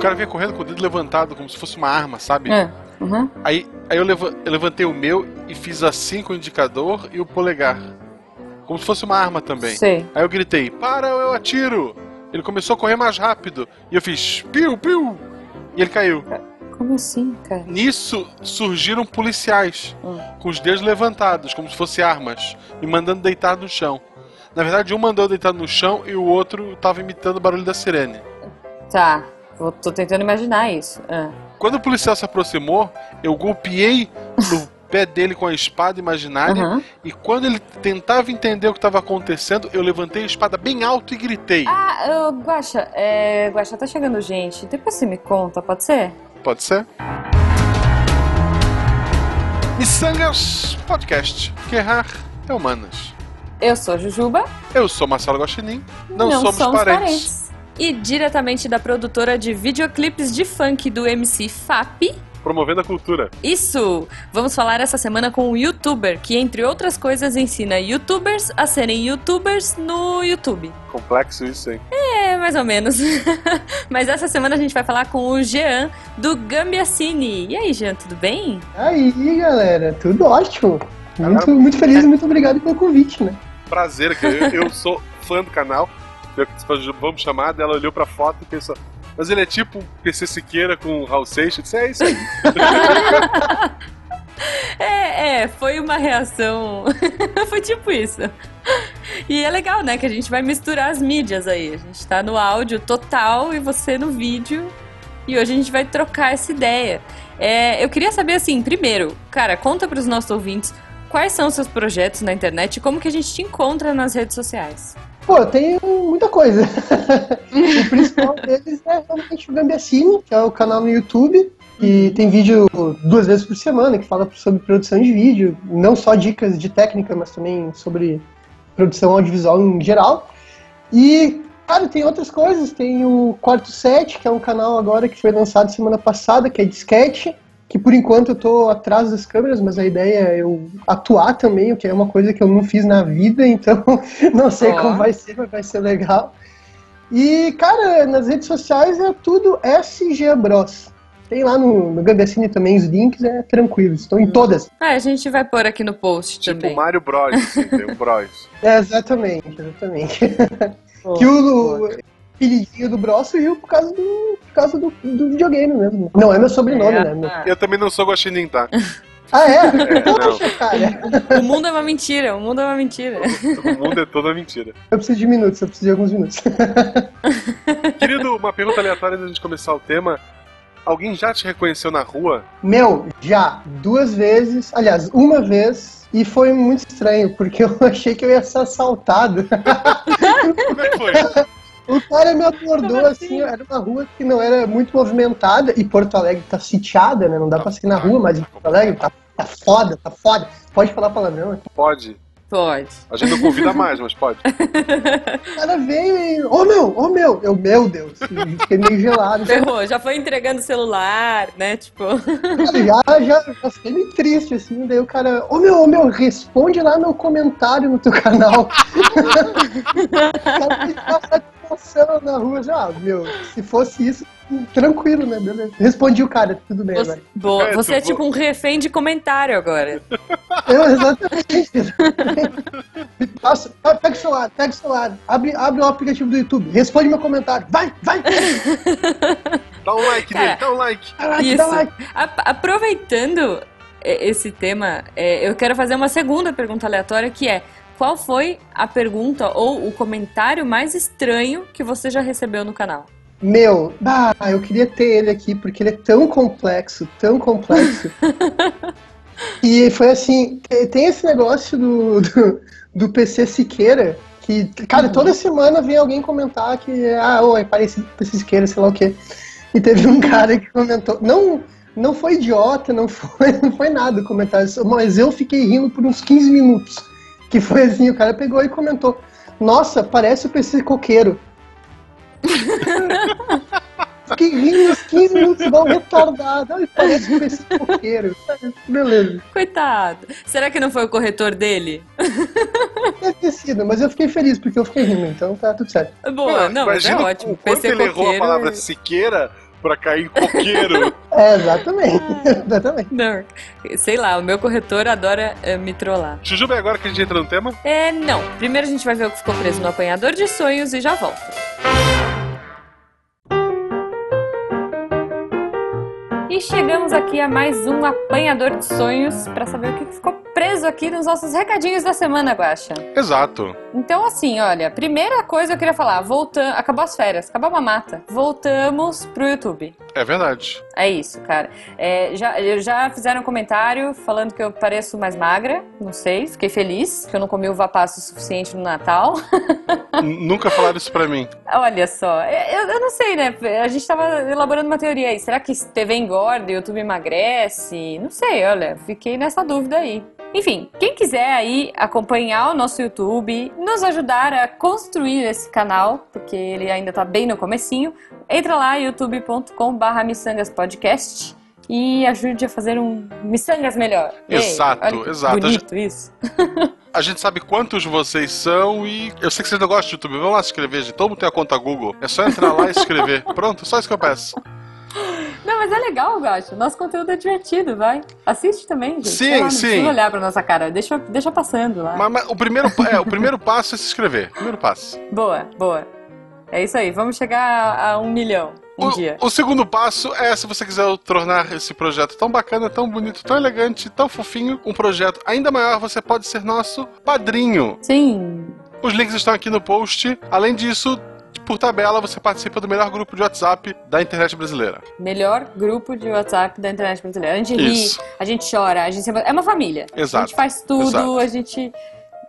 cara vinha correndo com o dedo levantado, como se fosse uma arma, sabe? É. Uhum. Aí, aí eu, eu levantei o meu e fiz assim com o indicador e o polegar. Como se fosse uma arma também. Sei. Aí eu gritei, para eu atiro! Ele começou a correr mais rápido. E eu fiz, piu, piu! E ele caiu. Como assim, cara? Nisso surgiram policiais, Hum. com os dedos levantados, como se fossem armas, me mandando deitar no chão. Na verdade, um mandou deitar no chão e o outro tava imitando o barulho da sirene. Tá. Vou- tô tentando imaginar isso. Ah. Quando o policial se aproximou, eu golpeei no pé dele com a espada imaginária. Aham. E quando ele tentava entender o que estava acontecendo, eu levantei a espada bem alto e gritei. Ah, eu, Guaxa, é, Guaxa, tá chegando gente. Depois você me conta, pode ser? Pode ser? Missangas Podcast. Que errar é humanas. Eu sou a Jujuba. Eu sou Marcelo Guaxinim. Não, somos, parentes. E diretamente da produtora de videoclipes de funk do MC FAP. Promovendo a cultura. Isso! Vamos falar essa semana com um youtuber que, entre outras coisas, ensina youtubers a serem youtubers no YouTube. Complexo isso, hein? É, mais ou menos. Mas essa semana a gente vai falar com o Jean do Gambiacine. E aí, Jean, tudo bem? Aí, galera, tudo ótimo. Muito, muito feliz e muito obrigado pelo convite, né? Prazer, que eu, eu sou fã do canal. Vamos chamar, dela olhou pra foto e pensou. Mas ele é tipo PC Siqueira com Raul Seixas. É isso aí. É, é, foi uma reação. foi tipo isso. E é legal, né? Que a gente vai misturar as mídias aí. A gente tá no áudio total e você no vídeo. E hoje a gente vai trocar essa ideia. É, eu queria saber assim, primeiro, cara, conta pros nossos ouvintes quais são os seus projetos na internet e como que a gente te encontra nas redes sociais. Pô, eu tenho muita coisa. o principal deles é realmente o Gambiacine, que é o canal no YouTube. E tem vídeo duas vezes por semana que fala sobre produção de vídeo. Não só dicas de técnica, mas também sobre produção audiovisual em geral. E, cara, tem outras coisas. Tem o Quarto Set, que é um canal agora que foi lançado semana passada, que é de sketch. Que por enquanto eu tô atrás das câmeras, mas a ideia é eu atuar também, o que é uma coisa que eu não fiz na vida, então não sei Ó. como vai ser, mas vai ser legal. E, cara, nas redes sociais é tudo SG Bros. Tem lá no, no também os links, é tranquilo, estão em todas. Ah, a gente vai pôr aqui no post Tipo também. Mario Bros. Tem o Bros. É, exatamente, exatamente. Pô, que o apelidinho do Bros surgiu por causa do, por causa do, do videogame mesmo. Não é meu sobrenome, É, né? Ah. Eu também não sou Guaxinim, tá? Ah, é? É, Poxa, cara. O mundo é uma mentira, o mundo é uma mentira. Todo mundo é toda mentira. Eu preciso de minutos, eu preciso de alguns minutos. Querido, uma pergunta aleatória antes de começar o tema. Alguém já te reconheceu na rua? Meu, já, duas vezes, aliás, uma vez, e foi muito estranho, porque eu achei que eu ia ser assaltado. Como é que foi? O cara me abordou assim? assim, era uma rua que não era muito movimentada, e Porto Alegre tá sitiada, né? Não dá pra seguir na rua, mas em Porto Alegre tá, tá foda, tá foda. Pode falar palavrão aqui. Pode. Pode. A gente não convida mais, mas pode. O cara veio e. Ô meu, ô meu! Eu, meu Deus! Fiquei meio gelado. Ferrou, já foi entregando o celular, né? Tipo. Já, já, já fiquei meio triste, assim. Daí o cara, ô meu, ô meu, responde lá no comentário no teu canal. o cara satisfação na rua. Já, ah, meu, se fosse isso, tranquilo, né? Beleza. Respondi o cara, tudo bem Você, agora. boa, É, você é tipo um refém de comentário agora. Eu, exatamente. Passa, pega o celular, pega o celular, abre, abre o aplicativo do YouTube, responde meu comentário. Vai, vai! Dá um like Cara, nele, dá um like. Caraca, Isso. dá like. A- aproveitando esse tema, é, eu quero fazer uma segunda pergunta aleatória que é. Qual foi a pergunta ou o comentário mais estranho que você já recebeu no canal? Meu, bah, eu queria ter ele aqui porque ele é tão complexo, tão complexo. e foi assim, te- tem esse negócio do, do, do PC Siqueira, que, cara, toda semana vem alguém comentar que, ah, oi, parece PC Siqueira, sei lá o quê. E teve um cara que comentou, não, não foi idiota, não foi, não foi nada o comentário, mas eu fiquei rindo por uns 15 minutos. Que foi assim, o cara pegou e comentou, nossa, parece o PC Coqueiro. Fiquei rindo uns 15 minutos igual um retardado. Ai, parece um PC coqueiro. Beleza. Coitado. Será que não foi o corretor dele? Deve ter sido, mas eu fiquei feliz porque eu fiquei rindo, então tá tudo certo. Boa, não, mas é ótimo. o quanto PC ele errou a coqueiro. palavra Siqueira pra cair em coqueiro. É, exatamente. exatamente. Não, sei lá, o meu corretor adora eh, me trollar. Jujuba, é agora que a gente entra no tema? É, não. Primeiro a gente vai ver o que ficou preso no apanhador de sonhos e já volta. E chegamos aqui a mais um apanhador de sonhos para saber o que ficou preso aqui nos nossos recadinhos da semana, Guaxa. Exato. Então, assim, olha, primeira coisa eu queria falar, voltando, acabou as férias, acabou a mamata, voltamos pro YouTube. É verdade. É isso, cara. É, já, já fizeram um comentário falando que eu pareço mais magra, não sei, fiquei feliz, que eu não comi uva passa o suficiente no Natal. Nunca falaram isso pra mim. Olha só, eu, eu não sei, né? A gente tava elaborando uma teoria aí. Será que TV engorda e YouTube emagrece? Não sei, olha, fiquei nessa dúvida aí. Enfim, quem quiser aí acompanhar o nosso YouTube, nos ajudar a construir esse canal, porque ele ainda tá bem no comecinho, entra lá youtube.com barra missangaspodcast e ajude a fazer um Missangas melhor. Ei, Exato, que exato. Bonito isso. A gente sabe quantos vocês são e eu sei que vocês não gostam de YouTube. Vamos lá se inscrever, gente. Todo mundo tem a conta Google. É só entrar lá e se inscrever. Pronto, só isso que eu peço. Não, mas é legal, Gacho. Nosso conteúdo é divertido, vai. Assiste também, gente. Sim, lá, não sim. precisa olhar pra nossa cara. Deixa, deixa passando lá. Mas, mas o, primeiro, é, o primeiro passo é se inscrever. Primeiro passo. Boa, boa. É isso aí. Vamos chegar a, a um milhão um o, dia. o segundo passo é se você quiser tornar esse projeto tão bacana, tão bonito, tão elegante, tão fofinho, um projeto ainda maior, você pode ser nosso padrinho. Sim. Os links estão aqui no post. Além disso, por tabela, você participa do melhor grupo de WhatsApp da internet brasileira. Melhor grupo de WhatsApp da internet brasileira. A gente ri, a gente chora, a gente se- é uma família. Exato. A gente faz tudo, Exato. a gente.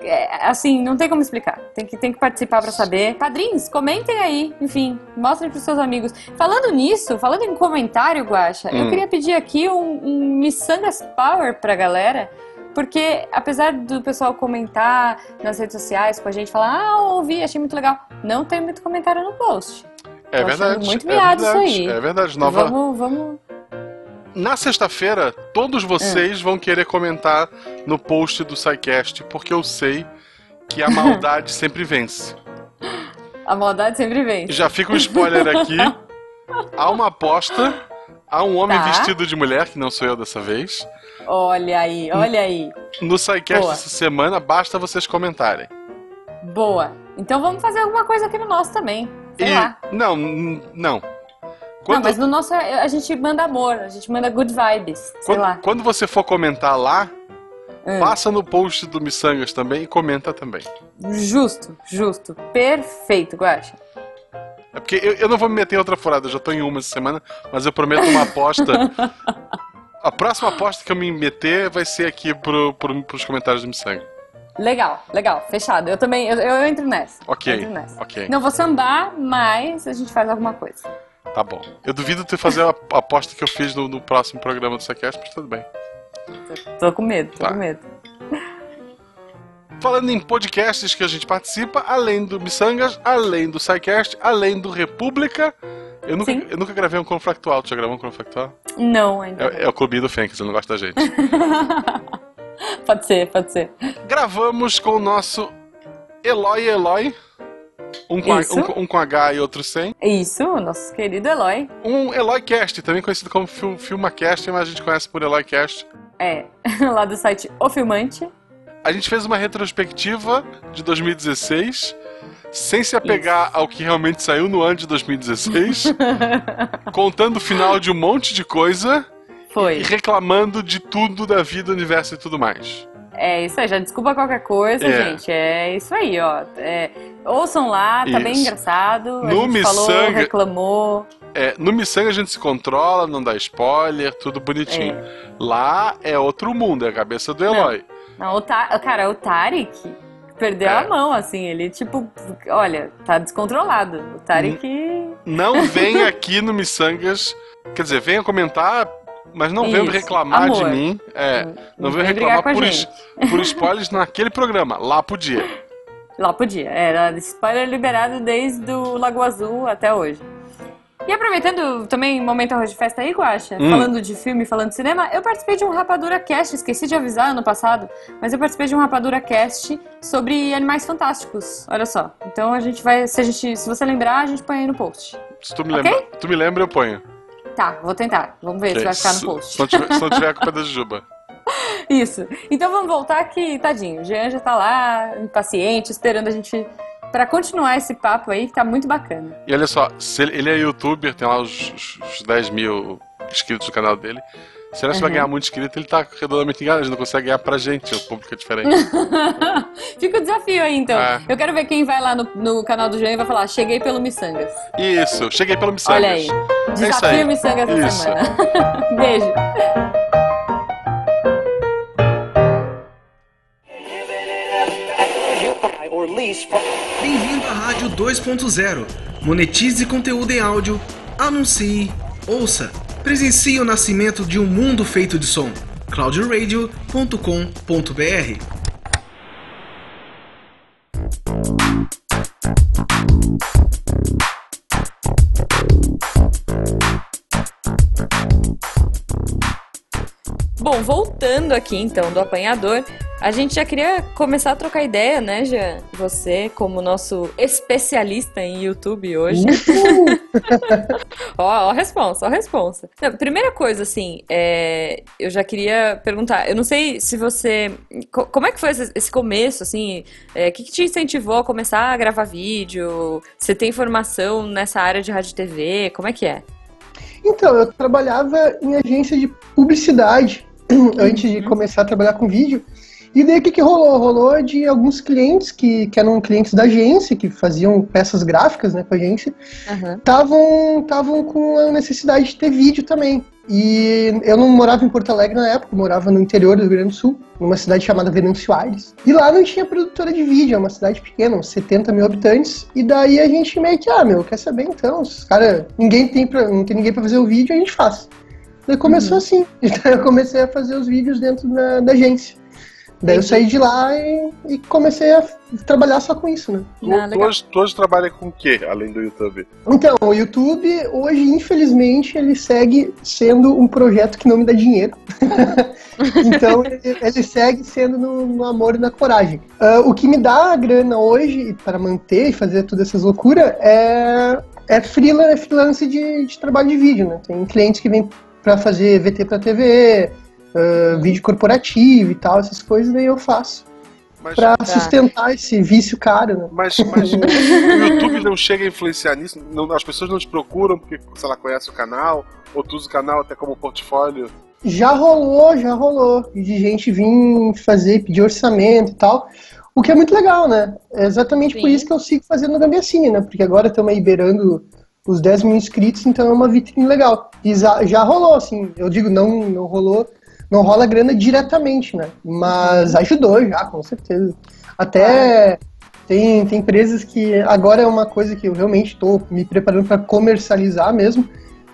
é, assim, não tem como explicar. Tem que, tem que participar pra saber. Padrinhos, comentem aí. Enfim, mostrem pros seus amigos. Falando nisso, falando em comentário, Guaxa, eu Hum. queria pedir aqui um, um Missangas Power pra galera. Porque apesar do pessoal comentar nas redes sociais com a gente, falar, ah, ouvi, achei muito legal. Não tem muito comentário no post. É Tô achando verdade. muito é miado isso verdade. aí. É verdade. Nova... Vamos, vamos. Na sexta-feira, todos vocês É. vão querer comentar no post do SciCast, porque eu sei que a maldade sempre vence. A maldade sempre vem. Já fica um spoiler aqui. Há uma aposta. Há um homem Tá. vestido de mulher, que não sou eu dessa vez. Olha aí, olha aí. No SciCast Boa. essa semana, basta vocês comentarem. Boa. Então vamos fazer alguma coisa aqui no nosso também. Sei E- lá. Não, não. Não, Quando, mas no nosso a gente manda amor, a gente manda good vibes. Sei quando, lá. quando você for comentar lá, Hum. passa no post do Missangas também e comenta também. Justo, justo. Perfeito, Guaxa. É porque eu, eu não vou me meter em outra furada, eu já tô em uma essa semana, mas eu prometo uma aposta. A próxima aposta que eu me meter vai ser aqui pro, pro, pros comentários do Missanga. Legal, legal. Fechado. Eu também, eu, eu entro nessa. Ok, entro nessa. ok, Não vou sambar, mas a gente faz alguma coisa. tá bom. Eu duvido tu fazer a a aposta que eu fiz no, no próximo programa do Sequest, mas tudo bem. Tô, tô com medo, tô Tá. com medo. Falando em podcasts que a gente participa, além do Missangas, além do SciCast, além do República. Eu nunca, Sim. eu nunca gravei um Confractual. Tu já gravou um Confractual? Não, ainda. É, é o clubinho do Fênix, ele não gosta da gente. pode ser, pode ser. Gravamos com o nosso Eloy Eloy. Um com, a- um um com H e outro sem. Isso, o nosso querido Eloy. Um Eloycast, também conhecido como Fil- Filmacast, mas a gente conhece por Eloycast. É, lá do site O Filmante. A gente fez uma retrospectiva de 2016, sem se apegar ao que realmente saiu no ano de 2016, contando o final de um monte de coisa e Foi. reclamando de tudo da vida, universo e tudo mais. É isso aí, já desculpa qualquer coisa, É. gente. É isso aí, ó. É, ouçam lá, tá bem Isso. engraçado. A No gente falou, Missanga- reclamou. É, no Missanga a gente se controla, não dá spoiler, tudo bonitinho. Lá é outro mundo, é a cabeça do Eloy. Não, o Ta- cara, o Tarek perdeu É. a mão, assim. Ele, tipo, olha, tá descontrolado. O Tarek. Não vem aqui no Missangas, quer dizer, venha comentar, mas não Isso, reclamar amor. de mim. É, não venha vem brigar reclamar por, es- por spoilers naquele programa. Lá podia. Lá podia. Era spoiler liberado desde o Lago Azul até hoje. E aproveitando também momento arroz de festa aí, Guaxa, Hum. falando de filme, falando de cinema, eu participei de um Rapadura Cast, esqueci de avisar ano passado, mas eu participei de um Rapadura Cast sobre animais fantásticos. Olha só. Então a gente vai, se a gente, se você lembrar, a gente põe aí no post. Se tu me, Ok? lembra, tu me lembra, eu ponho. Tá, vou tentar. Vamos ver se vai ficar no post. Se não tiver, se não tiver a culpa da Juba. Isso. Então vamos voltar que, tadinho, o Jean já tá lá, impaciente, esperando a gente para continuar esse papo aí, que tá muito bacana. E olha só, se ele, ele é youtuber, tem lá os, os, os 10 mil inscritos no canal dele. Se ele uhum. vai ganhar muito inscrito, ele tá redondamente enganado, ele não consegue ganhar pra gente, o público é diferente. Fica o desafio aí, então. É. Eu quero ver quem vai lá no, no canal do Jean e vai falar, cheguei pelo Missangas. Isso, cheguei pelo Missangas. Olha aí, é desafio é. Missangas essa semana. Beijo. Bem-vindo à Rádio 2.0. Monetize conteúdo em áudio, anuncie, ouça. Presencie o nascimento de um mundo feito de som. cloudradio.com.br Bom, voltando aqui então do apanhador, a gente já queria começar a trocar ideia, né, Jean? Você, como nosso especialista em YouTube hoje. ó, ó a resposta, ó a resposta. Não, primeira coisa, assim, é, eu já queria perguntar, eu não sei se você... Como é que foi esse começo, assim? O é, que, que te incentivou a começar a gravar vídeo? Você tem formação nessa área de rádio e TV? Como é que é? Então, eu trabalhava em agência de publicidade antes de uhum. começar a trabalhar com vídeo. E daí o que, que rolou? Rolou de alguns clientes que, que eram clientes da agência, que faziam peças gráficas né, com a agência, estavam uhum. com a necessidade de ter vídeo também. E eu não morava em Porto Alegre na época, morava no interior do Rio Grande do Sul, numa cidade chamada Venâncio Aires. E lá não tinha produtora de vídeo, é uma cidade pequena, uns 70 mil habitantes. E daí a gente meio que, ah, meu, quer saber então? Os cara, ninguém tem pra, não tem ninguém para fazer o vídeo, a gente faz. Daí começou uhum. assim. Então eu comecei a fazer os vídeos dentro da, da agência. Daí eu saí de lá e, e, comecei a trabalhar só com isso, né? Ah, tu, hoje, tu hoje trabalha com o que, além do YouTube? Então, o YouTube, hoje, infelizmente, ele segue sendo um projeto que não me dá dinheiro. então, ele, segue sendo no, no, amor e na coragem. Uh, o que me dá a grana hoje, para manter e fazer todas essas loucuras, é, é freelance, é freelance de, de trabalho de vídeo, né? Tem clientes que vêm para fazer VT para TV, uh, vídeo corporativo e tal, essas coisas, daí eu faço. Mas, pra tá. sustentar esse vício caro, né? Mas, mas o YouTube não chega a influenciar nisso? Não, as pessoas não te procuram porque, sei lá, conhece o canal, ou tu usa o canal até como portfólio? Já rolou, já rolou. De gente vir fazer, pedir orçamento e tal. O que é muito legal, né? É exatamente Sim. por isso que eu sigo fazendo Gambiacine, né? Porque agora estamos aí beirando os 10 mil inscritos, então é uma vitrine legal. E já, já rolou, assim. Eu digo, não, não rolou não rola grana diretamente, né? Mas ajudou já, com certeza. Até tem, tem empresas que agora é uma coisa que eu realmente estou me preparando para comercializar mesmo,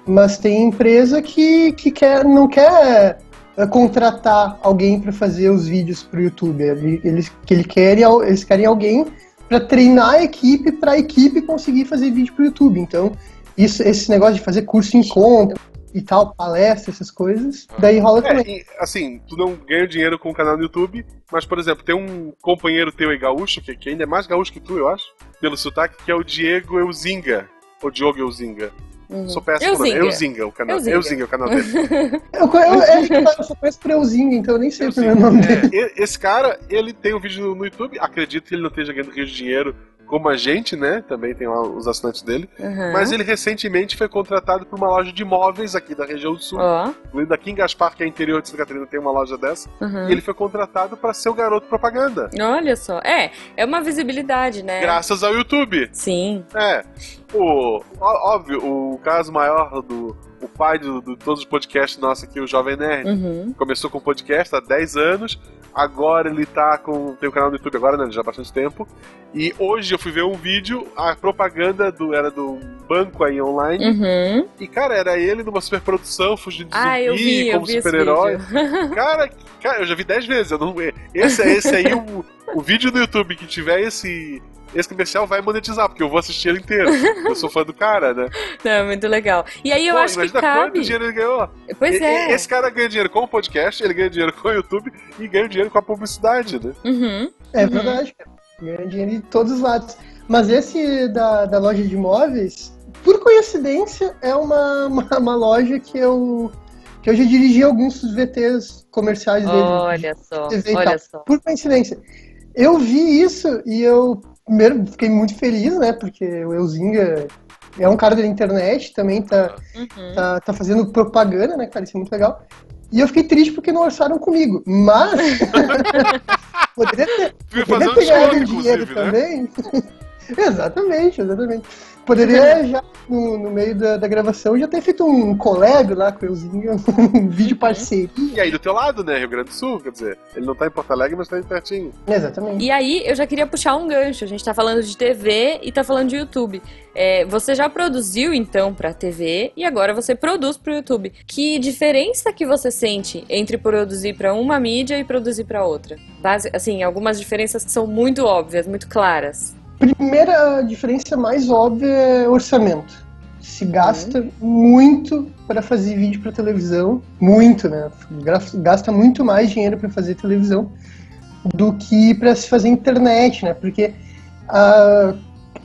mas tem empresa que, que quer, não quer é, contratar alguém para fazer os vídeos para o YouTube. Eles, que ele querem, eles querem alguém para treinar a equipe, para a equipe conseguir fazer vídeo para o YouTube. Então, isso, esse negócio de fazer curso em conta, e tal, palestra, essas coisas, daí rola é, também. E, assim, tu não ganha dinheiro com o canal no YouTube, mas, por exemplo, tem um companheiro teu aí gaúcho, que, que ainda é mais gaúcho que tu, eu acho, pelo sotaque, que é o Diego Euzinga, ou Diogo Euzinga. Uhum. Sou péssimo Euzinga. nome. Euzinga, o canal, Euzinga. Euzinga, o canal dele. eu, eu, eu, eu só conheço por Euzinga, então eu nem sei Euzinga. o nome dele. É, esse cara, ele tem um vídeo no, no YouTube, acredito que ele não esteja ganhando rio de dinheiro como a gente, né? Também tem lá os assinantes dele. Uhum. Mas ele recentemente foi contratado por uma loja de imóveis aqui da região do sul. Oh. Daqui em Gaspar, que é interior de Santa Catarina, tem uma loja dessa. Uhum. E ele foi contratado para ser o garoto propaganda. Olha só. É, é uma visibilidade, né? Graças ao YouTube. Sim. É. O, óbvio, o caso maior do, o pai de, de, todos os podcasts nossos aqui, o Jovem Nerd. Uhum. Começou com podcast há 10 anos, agora ele tá com. tem um canal no YouTube agora, né? Já há bastante tempo. E hoje eu fui ver um vídeo, a propaganda do era do banco aí online. Uhum. E, cara, era ele numa superprodução, fugindo de ah, zumbi, vi, como super-herói. Cara, cara, eu já vi 10 vezes. Eu não, esse, esse aí, o, o vídeo do YouTube que tiver esse esse comercial vai monetizar, porque eu vou assistir ele inteiro. eu sou fã do cara, né? Não, muito legal. E aí eu Pô, acho que cabe... quanto dinheiro ele ganhou. Pois e, é. Esse cara ganha dinheiro com o podcast, ele ganha dinheiro com o YouTube e ganha dinheiro com a publicidade, né? Uhum. É uhum. verdade, Ganha dinheiro de todos os lados. Mas esse da, da loja de imóveis, por coincidência, é uma, uma, uma loja que eu, que eu já dirigi alguns dos VTs comerciais dele. Olha só, olha só. Por coincidência. Eu vi isso e eu primeiro fiquei muito feliz, né? Porque o Elzinga é um cara da internet, também tá, uhum. tá, tá, fazendo propaganda, né, cara? Isso é muito legal. E eu fiquei triste porque não orçaram comigo. Mas. poderia ter, poderia ter ganhado dinheiro né? também. exatamente, exatamente. Poderia já, no, no meio da, da, gravação, já ter feito um colega lá com o Euzinho, um vídeo parceria. E aí do teu lado, né? Rio Grande do Sul, quer dizer, ele não tá em Porto Alegre, mas tá aí pertinho. Exatamente. E aí, eu já queria puxar um gancho. A gente tá falando de TV e tá falando de YouTube. É, você já produziu, então, pra TV e agora você produz pro YouTube. Que diferença que você sente entre produzir para uma mídia e produzir para outra? Base, assim, algumas diferenças que são muito óbvias, muito claras. Primeira diferença mais óbvia é orçamento. Se gasta uhum. muito para fazer vídeo para televisão, muito, né? Gasta muito mais dinheiro para fazer televisão do que para se fazer internet, né? Porque a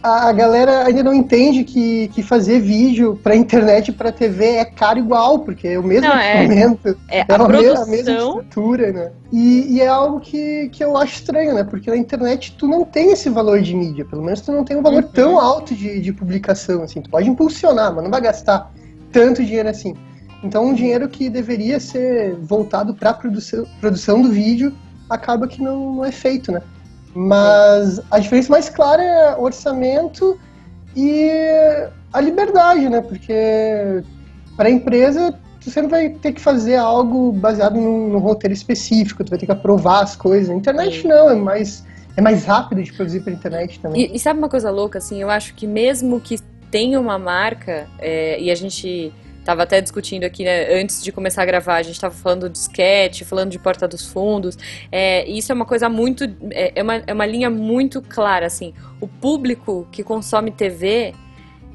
a galera ainda não entende que, que fazer vídeo pra internet e pra TV é caro igual, porque é o mesmo não, é. equipamento, é, é a, a, produção... mesma estrutura, né? E, e, é algo que, que eu acho estranho, né? Porque na internet tu não tem esse valor de mídia, pelo menos tu não tem um valor uhum. tão alto de, de publicação, assim. Tu pode impulsionar, mas não vai gastar tanto dinheiro assim. Então um dinheiro que deveria ser voltado para produção, produção do vídeo acaba que não, não é feito, né? Mas a diferença mais clara é orçamento e a liberdade, né? Porque para a empresa tu sempre vai ter que fazer algo baseado num, num, roteiro específico, tu vai ter que aprovar as coisas. A internet não, é mais, é mais rápido de produzir pela internet também. E, e, sabe uma coisa louca, assim, eu acho que mesmo que tenha uma marca, é, e a gente Tava até discutindo aqui, né, antes de começar a gravar, a gente tava falando de sketch, falando de Porta dos Fundos. É, isso é uma coisa muito. É, é, uma, é uma linha muito clara, assim. O público que consome TV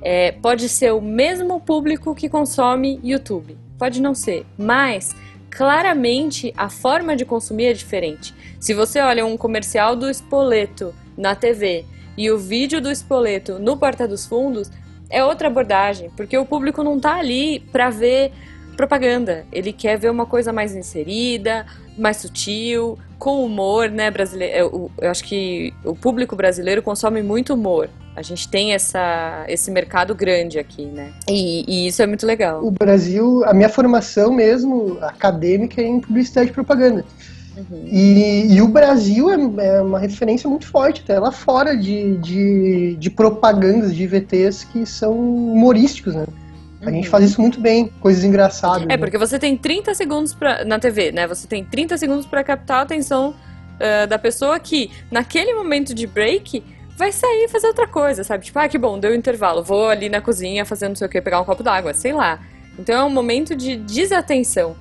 é, pode ser o mesmo público que consome YouTube. Pode não ser, mas claramente a forma de consumir é diferente. Se você olha um comercial do Espoleto na TV e o vídeo do Espoleto no Porta dos Fundos, é outra abordagem, porque o público não tá ali para ver propaganda. Ele quer ver uma coisa mais inserida, mais sutil, com humor, né, brasileiro. Eu, eu, acho que o público brasileiro consome muito humor. A gente tem essa, esse mercado grande aqui, né? E, e isso é muito legal. O Brasil, a minha formação mesmo acadêmica é em publicidade e propaganda. Uhum. E, e, o Brasil é, é, uma referência muito forte, até lá fora, de, de, de propagandas, de VTs que são humorísticos, né? A gente uhum. faz isso muito bem, coisas engraçadas. É, né? porque você tem 30 segundos pra, na TV, né? Você tem 30 segundos para captar a atenção uh, da pessoa que, naquele momento de break, vai sair e fazer outra coisa, sabe? Tipo, ah, que bom, deu intervalo, vou ali na cozinha fazendo não sei o que, pegar um copo d'água, sei lá. Então é um momento de desatenção.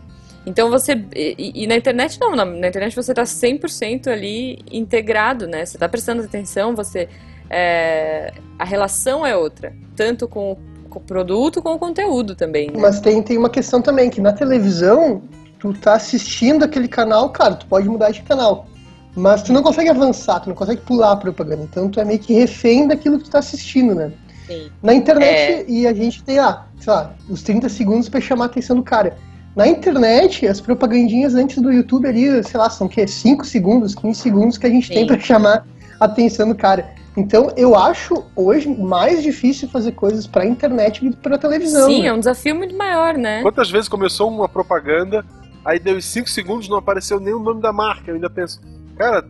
Então você. E, e, na internet não, na, na internet você está 100% ali integrado, né? Você está prestando atenção, você. É, a relação é outra, tanto com, com o produto como com o conteúdo também. Né? Mas tem, tem uma questão também, que na televisão, tu tá assistindo aquele canal, cara, tu pode mudar de canal. Mas tu não consegue avançar, tu não consegue pular a propaganda. Então tu é meio que refém daquilo que tu tá assistindo, né? Sim. Na internet, é... e a gente tem, ah, sei lá, os 30 segundos para chamar a atenção do cara. Na internet, as propagandinhas antes do YouTube ali, sei lá, são o quê? 5 segundos, 15 segundos que a gente Sim. tem para chamar a atenção do cara. Então, eu acho hoje mais difícil fazer coisas pra internet do que pra televisão. Sim, né? é um desafio muito maior, né? Quantas vezes começou uma propaganda, aí deu 5 segundos não apareceu nem o nome da marca? Eu ainda penso, cara,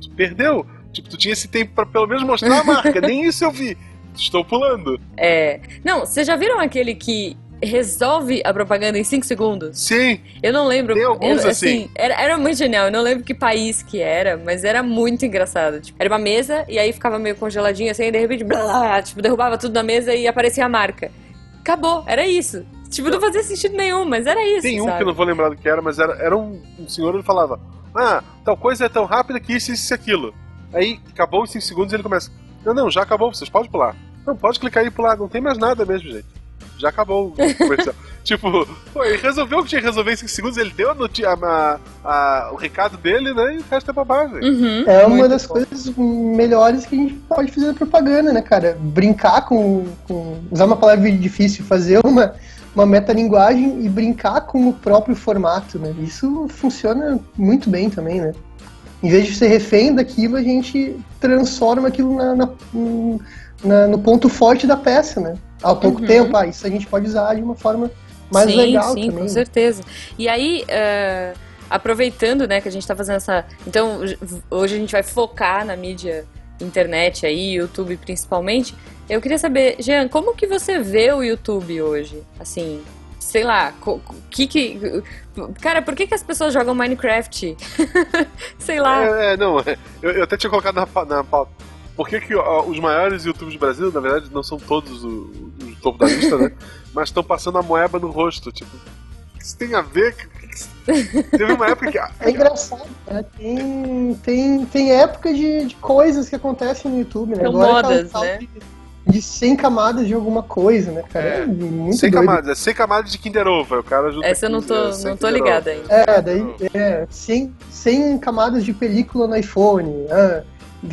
tu perdeu. Tipo, tu tinha esse tempo para pelo menos mostrar a marca, nem isso eu vi. Estou pulando. É. Não, vocês já viram aquele que resolve a propaganda em 5 segundos. Sim. Eu não lembro. Tem alguns eu, assim. assim. Era, era muito genial. Eu não lembro que país que era, mas era muito engraçado. Tipo, era uma mesa e aí ficava meio congeladinho assim, e de repente, blá, tipo, derrubava tudo na mesa e aparecia a marca. Acabou, era isso. Tipo, não fazia sentido nenhum, mas era isso. Tem um sabe? que eu não vou lembrar do que era, mas era, era um, um senhor ele falava: Ah, tal coisa é tão rápida que isso, isso e aquilo. Aí acabou os 5 segundos e ele começa: Não, não, já acabou, vocês podem pular. Não, pode clicar aí e pular, não tem mais nada mesmo, gente. Já acabou o comercial. tipo, pô, ele resolveu o que tinha que resolver em 5 segundos, ele deu a noti- a- a- a- o recado dele, né? E o resto é bobagem. Uhum. É uma Muito das bom. coisas melhores que a gente pode fazer na propaganda, né, cara? Brincar com, com- usar uma palavra difícil, fazer uma, uma metalinguagem e brincar com o próprio formato, né? Isso funciona muito bem também, né? Em vez de ser refém daquilo, a gente transforma aquilo na, na- na- no ponto forte da peça, né? Há pouco Uhum. tempo, ah, isso a gente pode usar de uma forma mais sim, legal sim, também. com certeza. E aí, é, aproveitando, né, que a gente tá fazendo essa. Então, hoje a gente vai focar na mídia internet aí, YouTube principalmente. Eu queria saber, Jean, como que você vê o YouTube hoje? Assim, sei lá, que que. Cara, por que, que as pessoas jogam Minecraft? sei lá. É, é, não, eu, eu até tinha colocado na, na. Por que, que ó, os maiores youtubers do Brasil, na verdade, não são todos o, o topo da lista, né? Mas estão passando a moeba no rosto, tipo. O que isso tem a ver? Teve uma época que. É engraçado, né? Tem, tem, tem época de, de coisas que acontecem no YouTube, né? São Agora tá o modas, tal né? De, de 100 camadas de alguma coisa, né, cara? É. É, muito Sem doido. camadas, é sem camadas de Kinder Ovo. aí O cara junta Essa eu não tô, 15, é, não tô ligada ainda. É, daí é 100, 100 camadas de película no iPhone. Ah,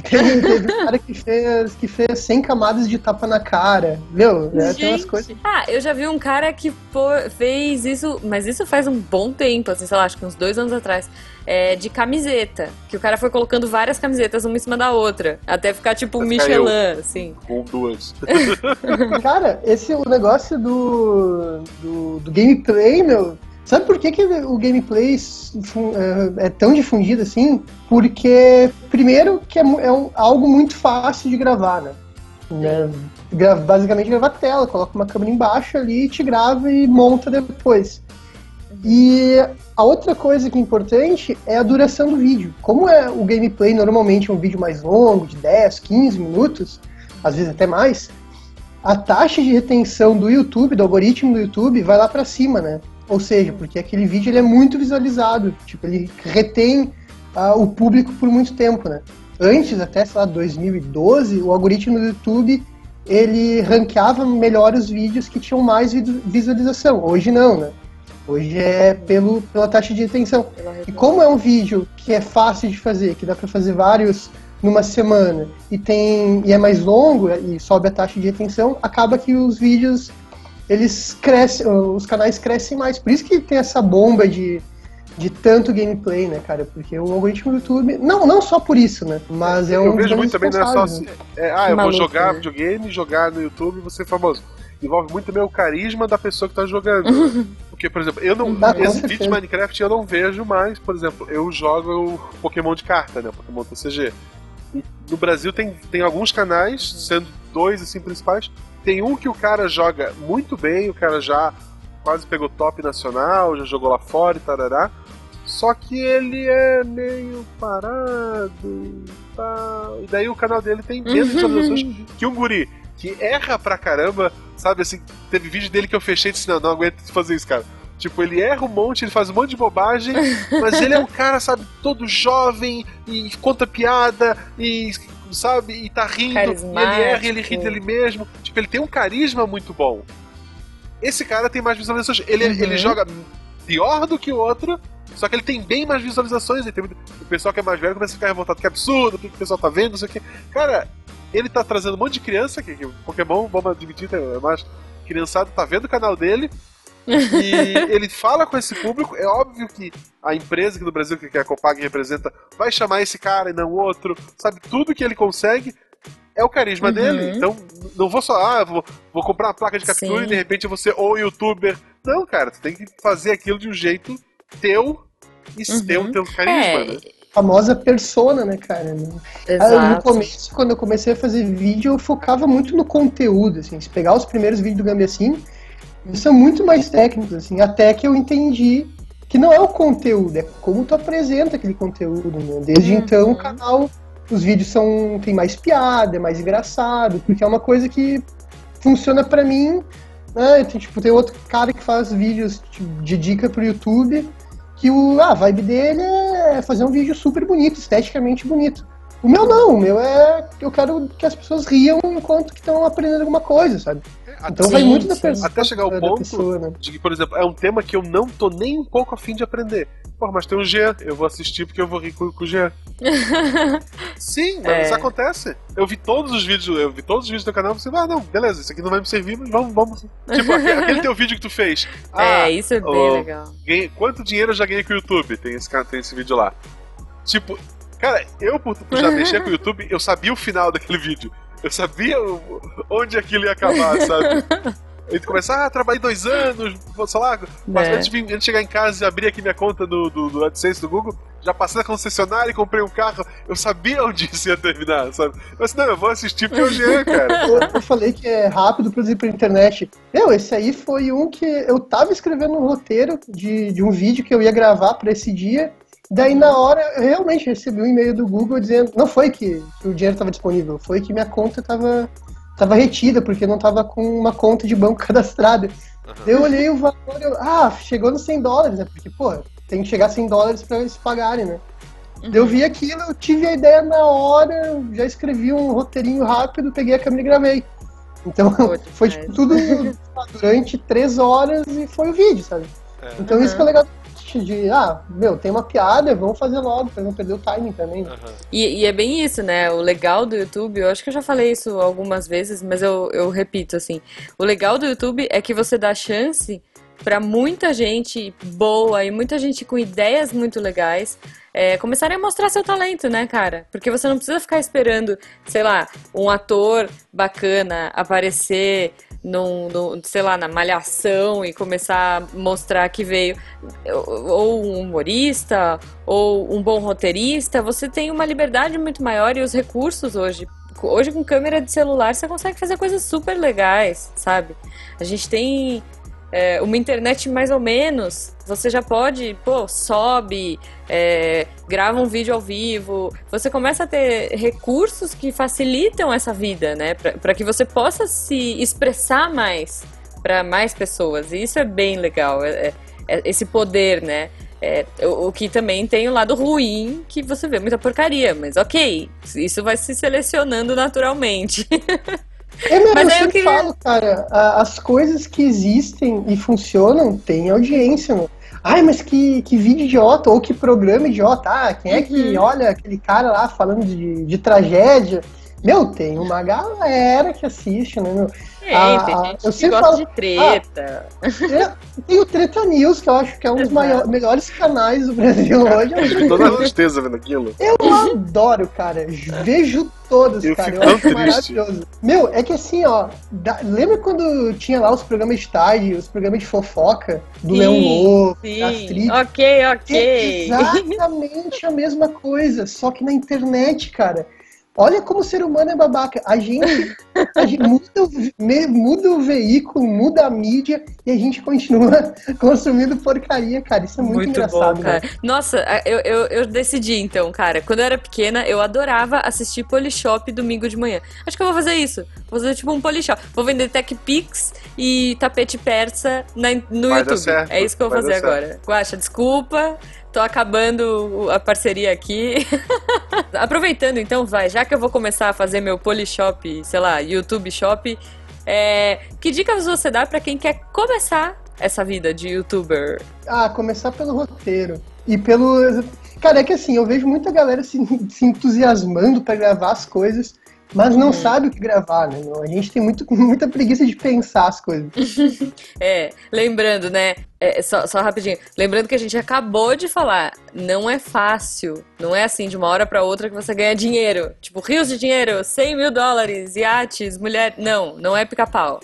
teve, teve um cara que fez, que fez 100 camadas de tapa na cara. Meu, né? Tem umas coisas. Ah, eu já vi um cara que pô- fez isso, mas isso faz um bom tempo, assim, sei lá, acho que uns dois anos atrás, é, de camiseta. Que o cara foi colocando várias camisetas uma em cima da outra, até ficar tipo um. Michelin, assim. Com duas. Cara, esse o negócio do, do, do gameplay, meu. Sabe por que, que o gameplay é, é tão difundido assim? Porque, primeiro, que é, é um- algo muito fácil de gravar, né? Né? Gra- basicamente gravar tela, coloca uma câmera embaixo ali, te grava e monta depois. E a outra coisa que é importante é a duração do vídeo. Como é o gameplay normalmente é um vídeo mais longo, de 10, 15 minutos, às vezes até mais, a taxa de retenção do YouTube, do algoritmo do YouTube, vai lá pra cima, né? Ou seja, porque aquele vídeo ele é muito visualizado, tipo, ele retém ah, o público por muito tempo, né? Antes, até, sei lá, 2012, o algoritmo do YouTube, ele ranqueava melhor os vídeos que tinham mais vi- visualização. Hoje não, né? Hoje é pelo, pela taxa de retenção. pela E como é um vídeo que é fácil de fazer, que dá pra fazer vários numa semana e tem e é mais longo e sobe a taxa de retenção, acaba que os vídeos eles crescem, os canais crescem mais. Por isso que tem essa bomba de, de tanto gameplay, né, cara? Porque o algoritmo do YouTube, não, não só por isso, né? Mas é um eu vejo muito também, não é só assim. é, ah, eu Maluco, vou jogar né? videogame, jogar no YouTube e vou ser famoso. Envolve muito também o carisma da pessoa que tá jogando. Porque, por exemplo, eu não. Ah, com esse vídeo de Minecraft eu não vejo mais, por exemplo, eu jogo o Pokémon de carta, né? Pokémon TCG. E no Brasil tem, tem alguns canais, sendo dois assim principais. Tem um que o cara joga muito bem, o cara já quase pegou top nacional, já jogou lá fora e tarará. Só que ele é meio parado e tal. E daí o canal dele tem menos visualizações que um guri que erra pra caramba, sabe assim, teve vídeo dele que eu fechei e disse, não, não aguento fazer isso, cara. Tipo, ele erra um monte, ele faz um monte de bobagem, mas ele é um cara, sabe, todo jovem e conta piada e, sabe, e tá rindo, e ele erra ele ri dele mesmo. Tipo, ele tem um carisma muito bom. Esse cara tem mais visualizações. Ele, Uhum. ele joga pior do que o outro, só que ele tem bem mais visualizações. Ele tem muito- O pessoal que é mais velho começa a ficar revoltado. Que absurdo, o que o pessoal tá vendo, não sei o que. Cara, ele tá trazendo um monte de criança, que, que Pokémon, vamos admitir, é mais criançado, tá vendo o canal dele. E ele fala com esse público. É óbvio que a empresa aqui no Brasil, que a Copag representa, vai chamar esse cara e não outro. Sabe, tudo que ele consegue é o carisma Uhum. dele. Então, não vou só, ah, vou, vou comprar uma placa de captura Sim. e de repente eu vou ser o youtuber. Não, cara, tu tem que fazer aquilo de um jeito teu e Uhum. ter o teu carisma, É, né? famosa persona, né, cara? Ah, No exato. começo, quando eu comecei a fazer vídeo, eu focava muito no conteúdo, assim. Se pegar os primeiros vídeos do Gambi assim, eles são muito mais técnicos, assim, até que eu entendi que não é o conteúdo, é como tu apresenta aquele conteúdo, né? Desde Uhum. então o canal, os vídeos são tem mais piada, é mais engraçado, porque é uma coisa que funciona pra mim, né? Tem, tipo, tem outro cara que faz vídeos tipo, de dica pro YouTube, que o, a vibe dele é fazer um vídeo super bonito, esteticamente bonito. O meu não, o meu é. Eu quero que as pessoas riam enquanto que estão aprendendo alguma coisa, sabe? Então sim, vai muito da pessoa. Até chegar ao ponto pessoa, né? de que, por exemplo, é um tema que eu não tô nem um pouco afim de aprender. Pô, mas tem um G, eu vou assistir porque eu vou rir com, com o G. Sim, mas É. isso acontece. Eu vi todos os vídeos, eu vi todos os vídeos do canal e falei, ah, não, beleza, isso aqui não vai me servir, mas vamos, vamos. Tipo, aquele, teu vídeo que tu fez. Ah, é, isso é bem ô, legal. ganhei- quanto dinheiro eu já ganhei com o YouTube? Tem esse, tem esse vídeo lá. Tipo, cara, eu por, por já mexer com o YouTube, eu sabia o final daquele vídeo. Eu sabia onde aquilo ia acabar, sabe? Ele começa, ah, trabalhei dois anos, vou, sei lá, mas É. antes, de, vir- antes de chegar em casa e abrir aqui minha conta do, do, do AdSense do Google, já passei na concessionária e comprei um carro. Eu sabia onde isso ia terminar, sabe? Eu disse, não, eu vou assistir porque é o Jean, cara. Eu, eu falei que é rápido produzir pra internet. Meu, esse aí foi um que eu tava escrevendo um roteiro de, de um vídeo que eu ia gravar pra esse dia. Daí, na hora, eu realmente recebi um e-mail do Google dizendo. Não foi que o dinheiro estava disponível, foi que minha conta tava, tava retida, porque não tava com uma conta de banco cadastrada. Daí Eu olhei o valor, eu, ah, chegou nos 100 dólares, né? Porque, pô, tem que chegar a 100 dólares pra eles pagarem, né? Daí Eu vi aquilo, eu tive a ideia na hora, já escrevi um roteirinho rápido, peguei a câmera e gravei. Então, foi tipo tudo durante três horas e foi o vídeo, sabe? É. Então isso que é legal de, ah, meu, tem uma piada, vamos fazer logo, pra não perder o timing também. né? Aham. E, e é bem isso, né? O legal do YouTube, eu acho que eu já falei isso algumas vezes, mas eu, eu repito assim: o legal do YouTube é que você dá chance pra muita gente boa e muita gente com ideias muito legais é, começarem a mostrar seu talento, né, cara? Porque você não precisa ficar esperando, sei lá, um ator bacana aparecer num, num, sei lá, na malhação e começar a mostrar que veio ou um humorista ou um bom roteirista, você tem uma liberdade muito maior e os recursos hoje. Hoje, com câmera de celular, você consegue fazer coisas super legais, sabe? A gente tem é, uma internet mais ou menos. Você já pode, pô, sobe, é, grava um vídeo ao vivo. Você começa a ter recursos que facilitam essa vida, né? Para que você possa se expressar mais para mais pessoas. E isso é bem legal. É, é- é esse poder, né? É, o, o que também tem o lado ruim, que você vê muita porcaria, mas ok, isso vai se selecionando naturalmente. É, meu, Mas eu eu sempre queria- falo, cara, as coisas que existem e funcionam têm audiência, meu. Ai, mas que, que vídeo idiota, ou que programa idiota. Ah, quem é que Uhum. olha aquele cara lá falando de, de tragédia? Meu, tem uma galera que assiste, né, meu? Tem, Ah, tem ah, gente eu que gosta falo- de treta. É, Tem o Treta News, que eu acho que é um dos melhores canais do Brasil hoje. Eu tô na tristeza vendo aquilo. Eu adoro, cara. Vejo todos, Eu cara. fico Eu acho triste. maravilhoso. Meu, é que assim, ó. da- lembra quando tinha lá os programas de tarde, os programas de fofoca do Sim, Leão Lobo, da Sim, Astrid? ok, É ok. exatamente a mesma coisa, só que na internet, cara. Olha como o ser humano é babaca. A gente, a gente muda, o, muda o veículo, muda a mídia e a gente continua consumindo porcaria, cara. Isso é muito, engraçado. bom, né? cara. Nossa, eu, eu, eu decidi então, cara. Quando eu era pequena, eu adorava assistir Polishop domingo de manhã. Acho que eu vou fazer isso. Vou fazer tipo um Polishop. Vou vender Tech Pix e tapete persa na- no Vai dar YouTube. certo, é isso que eu vou vai fazer agora. Guaxa, desculpa. Tô acabando a parceria aqui. Aproveitando então, vai, já que eu vou começar a fazer meu Polishop, sei lá, YouTube Shop, é, que dicas você dá pra quem quer começar essa vida de youtuber? Ah, começar pelo roteiro. E pelo. Cara, é que assim, eu vejo muita galera se, se entusiasmando pra gravar as coisas, mas não Uhum. sabe o que gravar, né? A gente tem muito, muita preguiça de pensar as coisas. É, lembrando, né? é, só, só rapidinho. Lembrando que a gente acabou de falar, não é fácil. Não é assim de uma hora pra outra que você ganha dinheiro. Tipo, rios de dinheiro, 100 mil dólares, iates, mulher. Não, não é pica-pau.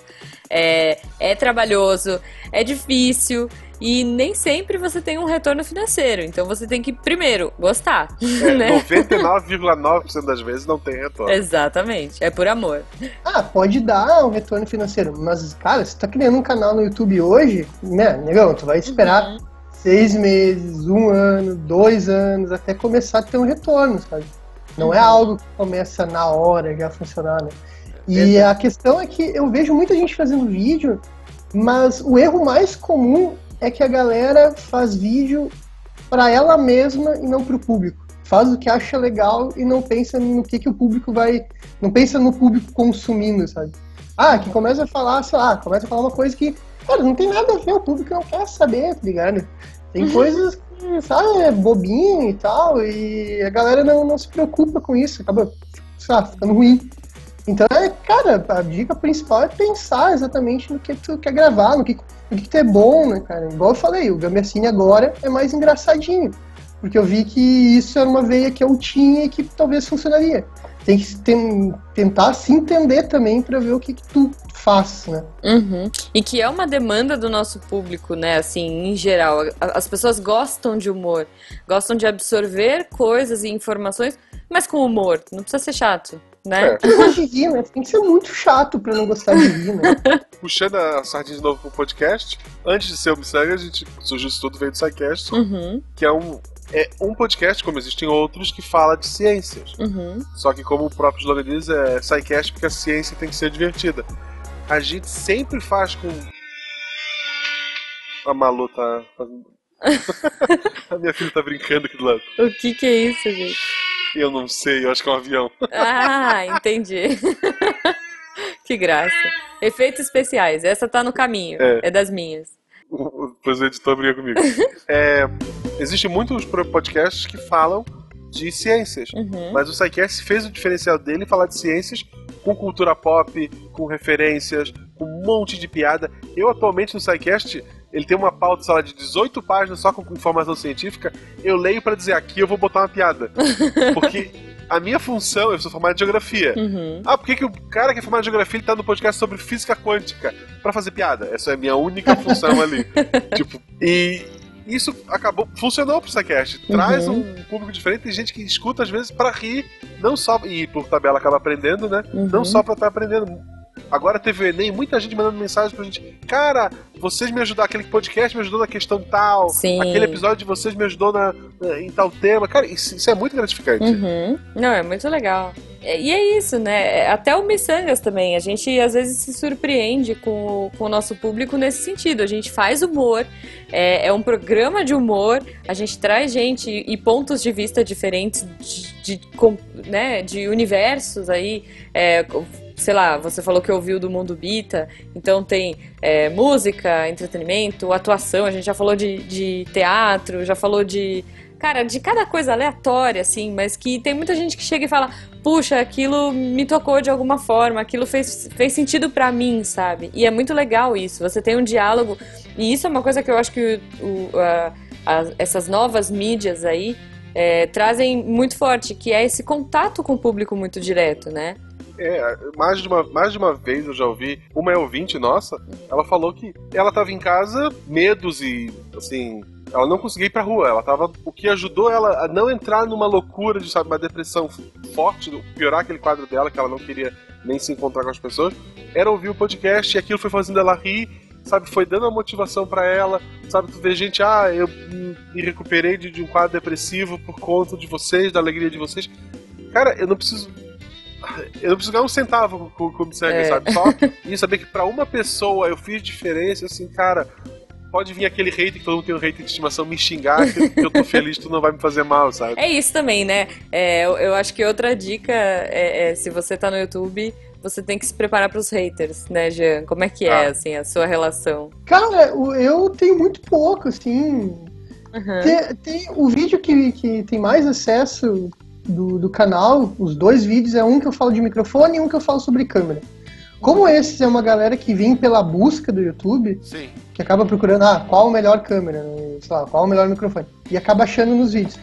É, é trabalhoso, é difícil. E nem sempre você tem um retorno financeiro. Então você tem que, primeiro, gostar. É, né? 99,9% das vezes não tem retorno. Exatamente. É por amor. Ah, pode dar um retorno financeiro, mas, cara, se tu tá criando um canal no YouTube hoje, né, negão, tu vai esperar Uhum. seis meses, um ano, dois anos, até começar a ter um retorno, sabe? Não é Uhum. algo que começa na hora já funcionar, né? E a questão é que eu vejo muita gente fazendo vídeo, mas o erro mais comum é que a galera faz vídeo pra ela mesma e não pro público. faz o que acha legal e não pensa no que, que o público vai. Não pensa no público consumindo, sabe? Ah, que começa a falar, sei lá, começa a falar uma coisa que, cara, não tem nada a ver, o público não quer saber, tá ligado? Tem uhum. coisas que, sabe, é bobinho e tal, e a galera não, não se preocupa com isso, acaba, sei lá, ficando ruim. Então, é, cara, a dica principal é pensar exatamente no que tu quer gravar, no que, no que tu é bom, né, cara? Igual eu falei, o Gambiacine agora é mais engraçadinho. Porque eu vi que isso era uma veia que eu tinha e que talvez funcionaria. Tem que tem, tentar se entender também para ver o que, que tu faz, né? Uhum. E que é uma demanda do nosso público, né? Assim, em geral. As pessoas gostam de humor, gostam de absorver coisas e informações, mas com humor. Não precisa ser chato né? É. gosto de rir, né? Tem que ser muito chato pra não gostar de rir, né? Puxando a sardinha de novo pro podcast, antes de ser o Missangue, a gente surgiu isso tudo veio do SciCast, uhum. que é um, é um podcast, como existem outros, que fala de ciências. Uhum. Só que, como o próprio slogan diz, é SciCast porque a ciência tem que ser divertida. A gente sempre faz com. A Malu tá. a minha filha tá brincando aqui do lado. O que que é isso, gente? Eu não sei, eu acho que é um avião. Ah, entendi. que graça. Efeitos especiais, essa tá no caminho. É, é das minhas. Depois o editor briga comigo. é, Existem muitos podcasts que falam de ciências, uhum. mas o SciCast fez o diferencial dele falar de ciências com cultura pop, com referências, com um monte de piada. Eu atualmente no SciCast ele tem uma pauta, sei lá, de 18 páginas só com informação científica, eu leio para dizer aqui eu vou botar uma piada. Porque a minha função, eu sou formado em geografia. Uhum. Ah, por que, que o cara que é formado em geografia ele tá no podcast sobre física quântica? para fazer piada. Essa é a minha única função ali. tipo, e isso acabou, funcionou pro SciCast. Traz uhum. um público diferente, tem gente que escuta às vezes para rir, não só, e por tabela acaba aprendendo, né? Uhum. Não só pra estar tá aprendendo Agora teve o Enem, muita gente mandando mensagem pra gente. Cara, vocês me ajudaram, aquele podcast me ajudou na questão tal. Sim. Aquele episódio de vocês me ajudou na, na em tal tema. Cara, isso, isso é muito gratificante. Uhum. Não, é muito legal. E é isso, né? Até o Missangas também. A gente às vezes se surpreende com o, com o nosso público nesse sentido. A gente faz humor, é, é, um programa de humor, a gente traz gente e pontos de vista diferentes de, de, né, de universos aí. É, sei lá, você falou que ouviu do mundo Bita, então tem é, música, entretenimento, atuação, a gente já falou de, de teatro, já falou de. Cara, de cada coisa aleatória, assim, mas que tem muita gente que chega e fala, puxa, aquilo me tocou de alguma forma, aquilo fez, fez sentido para mim, sabe? E é muito legal isso, você tem um diálogo, e isso é uma coisa que eu acho que o, a, a, essas novas mídias aí é, trazem muito forte, que é esse contato com o público muito direto, né? É, mais de, uma, mais de uma vez eu já ouvi uma é ouvinte nossa, ela falou que ela tava em casa, medos e, assim, ela não conseguia ir pra rua. Ela tava. O que ajudou ela a não entrar numa loucura de, sabe, uma depressão forte, piorar aquele quadro dela, que ela não queria nem se encontrar com as pessoas, era ouvir o podcast e aquilo foi fazendo ela rir, sabe? Foi dando a motivação para ela, sabe? Tu vê gente, ah, eu me recuperei de, de um quadro depressivo por conta de vocês, da alegria de vocês. Cara, eu não preciso eu não preciso ganhar um centavo com, com o segue, é. sabe? Só e saber que pra uma pessoa eu fiz diferença, assim, cara, pode vir aquele hater que todo mundo tem um hater de estimação me xingar que, que eu tô feliz, tu não vai me fazer mal, sabe? É isso também, né? É, eu, eu, acho que outra dica é, é, se você tá no YouTube, você tem que se preparar para os haters, né, Jean? Como é que é, ah. assim, a sua relação? Cara, eu tenho muito pouco, assim. Uhum. Tem, tem, o vídeo que, que tem mais acesso do, do canal, os dois vídeos, é um que eu falo de microfone e um que eu falo sobre câmera. Como esse é uma galera que vem pela busca do YouTube, Sim. que acaba procurando, ah, qual a melhor câmera, sei lá, qual o melhor microfone, e acaba achando nos vídeos.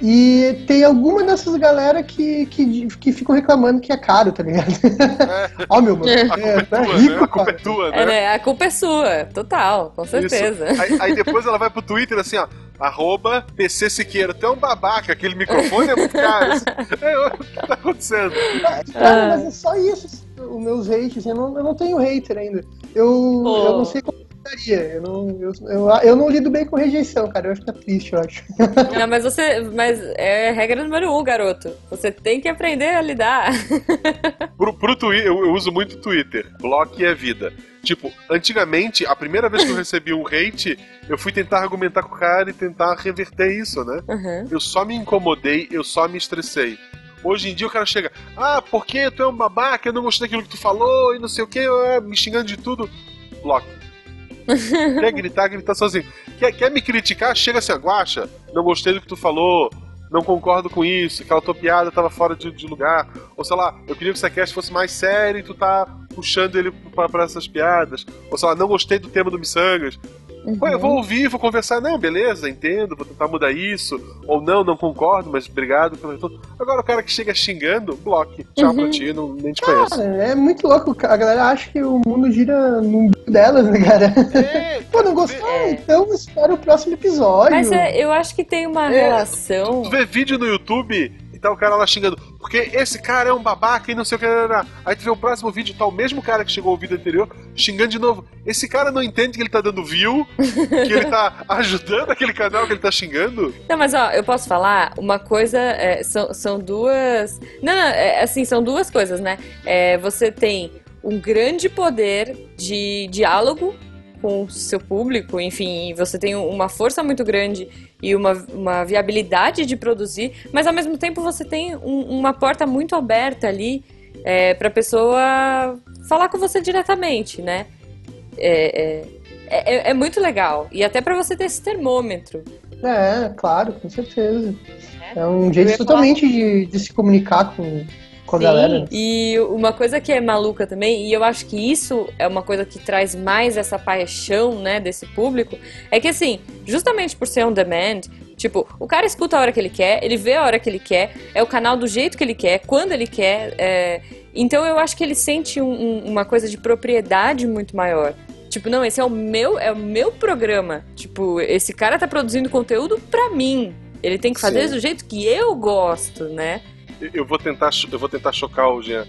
E tem alguma dessas galera que, que, que ficam reclamando que é caro, tá ligado? É. Ó, meu mano. É, é, é, tua, rico, né? A culpa é tua, né? É, a culpa é sua, total, com certeza. Aí, aí, depois ela vai pro Twitter assim, ó. Arroba PC Siqueira. Tu é um babaca, aquele microfone é muito caro. É, o que tá acontecendo? Cara, ah. mas é só isso, os meus hates. Eu não, eu não tenho hater ainda. Eu, eu não sei como evitaria. Eu não, eu, eu, eu não lido bem com rejeição, cara. Eu ia ficar triste, eu acho. Não, mas você. Mas é regra número um, garoto. Você tem que aprender a lidar. Pro, pro Twitter, eu, eu uso muito Twitter. Bloque é vida. Tipo, antigamente, a primeira vez que eu recebi um hate, eu fui tentar argumentar com o cara e tentar reverter isso, né? Uhum. Eu só me incomodei, eu só me estressei. Hoje em dia o cara chega, ah, porque tu é um babaca, eu não gostei daquilo que tu falou e não sei o que, me xingando de tudo. Bloque. quer gritar, grita sozinho. Quer, quer me criticar? Chega assim, guacha, não gostei do que tu falou, não concordo com isso, aquela tua piada tava fora de, de lugar. Ou sei lá, eu queria que essa cast fosse mais sério e tu tá puxando ele pra essas piadas. Ou sei lá, não gostei do tema do Missangas. Uhum. Pô, eu vou ouvir, vou conversar. Não, beleza, entendo, vou tentar mudar isso. Ou não, não concordo, mas obrigado pelo retorno. Agora o cara que chega xingando, bloque. Tchau Uhum. pra ti, não, nem te conheço. Cara, é muito louco. A galera acha que o mundo gira no delas, né, cara? É, Pô, não gostou? É. Então espera o próximo episódio. Mas é, eu acho que tem uma É. relação. Tu vê vídeo no YouTube tá o cara lá xingando, porque esse cara é um babaca e não sei o que. Aí tu vê o próximo vídeo tá o mesmo cara que chegou ao vídeo anterior xingando de novo. Esse cara não entende que ele tá dando view, que ele tá ajudando aquele canal que ele tá xingando. Não, mas ó, eu posso falar uma coisa, é, são, são duas. Não, não, é, assim, são duas coisas, né? É, você tem um grande poder de diálogo com o seu público, enfim, você tem uma força muito grande e uma, uma viabilidade de produzir, mas ao mesmo tempo você tem um- uma porta muito aberta ali é, para pessoa falar com você diretamente, né? É, é, é- é muito legal. E até para você ter esse termômetro. É, claro, com certeza. É. É um jeito totalmente de, de se comunicar com, com a Sim, galera. e uma coisa que é maluca também, e eu acho que isso é uma coisa que traz mais essa paixão, né, desse público, é que assim, justamente por ser on demand, tipo, o cara escuta a hora que ele quer, ele vê a hora que ele quer, é o canal do jeito que ele quer, quando ele quer, é, então eu acho que ele sente um- um- uma coisa de propriedade muito maior. Tipo, não, esse é o meu, é o meu programa. Tipo, esse cara tá produzindo conteúdo pra mim. Ele tem que fazer Sim. do jeito que eu gosto, né? Eu- vou tentar, eu vou tentar chocar o Jean.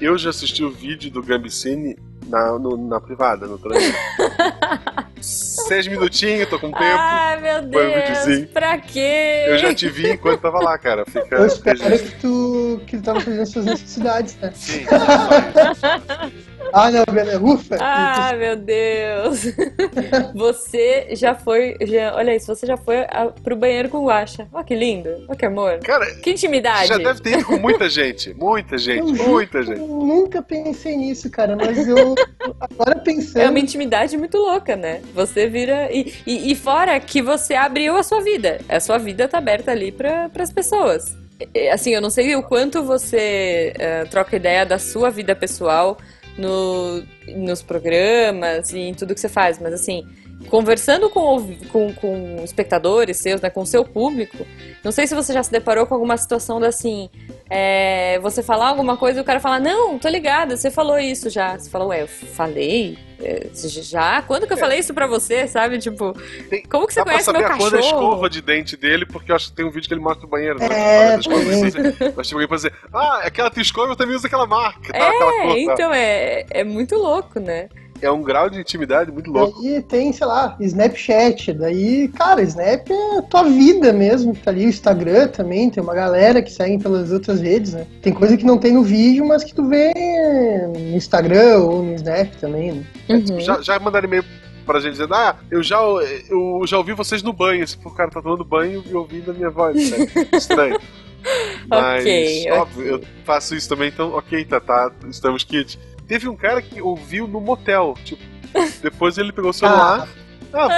Eu já assisti o vídeo do Gambicini na, no- na privada, no Telegram. Seis minutinhos, tô com tempo. Ai, meu um Deus, videozinho. pra quê? Eu já te vi enquanto tava lá, cara. Fica. Eu espero que tu, que tu tava fazendo suas necessidades, né? Sim. Ah, não, beleza. Ufa! Ah, meu Deus. Você já foi, já, olha isso, você já foi a, pro banheiro com guacha. Ó que lindo, ó que amor. Cara, Que intimidade. já deve ter ido com muita gente. Muita gente, Eu muita gente. Eu nunca pensei nisso, cara, mas eu agora pensando. É uma intimidade muito louca, né? Você vira. E, e, e fora que você abriu a sua vida. A sua vida tá aberta ali para as pessoas. Assim, eu não sei o quanto você eh, troca ideia da sua vida pessoal no, nos programas e em tudo que você faz, mas assim, conversando com, com, com espectadores seus, né, com o seu público, não sei se você já se deparou com alguma situação da assim, é, você falar alguma coisa e o cara falar, não, tô ligada, você falou isso já. Você fala, ué, eu falei? É, Já? Quando que eu falei isso pra você, sabe? Tipo, Tem- como que você Dá pra conhece saber meu a cor da cachorro? escova de dente dele, porque eu acho que tem um vídeo que ele mostra o banheiro. né? É, dente. Mas tipo, alguém pode dizer, ah, aquela tua escova eu também uso aquela marca. Tá, aquela cor, É, tá. então é, é muito louco, né? É um grau de intimidade muito louco. Daí tem, sei lá, Snapchat. Daí, cara, Snap é a tua vida mesmo. que Tá ali o Instagram também. Tem uma galera que segue pelas outras redes, né? Tem coisa que não tem no vídeo, mas que tu vê no Instagram ou no Snap também, né? Uhum. Já, já mandaram e-mail pra gente dizendo, ah, eu já, eu já ouvi vocês no banho. Esse o cara tá tomando banho e ouvindo a minha voz. Né? Estranho. Mas, Ok, óbvio, eu faço isso também, então, ok, tá, tá, estamos kits. Teve um cara que ouviu no motel, tipo, depois ele pegou o celular, ah,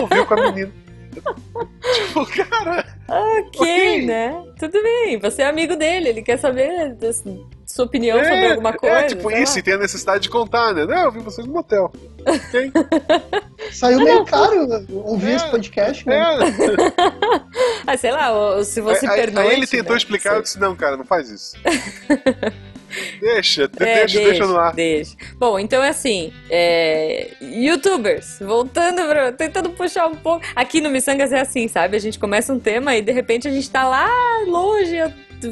ouviu com a menina. tipo, cara, Ok, Ok. né? Tudo bem, você é amigo dele, ele quer saber sua opinião é, sobre alguma coisa. é tipo isso, e tem a necessidade de contar, né? Não, eu ouvi vocês no motel. Ok, Saiu meio caro ouvir É, esse podcast, né? é. Ah, sei lá, se você aí, pernoite, aí ele tentou né? explicar, eu disse, não, cara, não faz isso. Deixa, de- É, deixa, deixa no ar. deixa. Bom, então é assim, é, youtubers, voltando pra, tentando puxar um pouco. Aqui no Missangas é assim, sabe? A gente começa um tema e de repente a gente tá lá longe,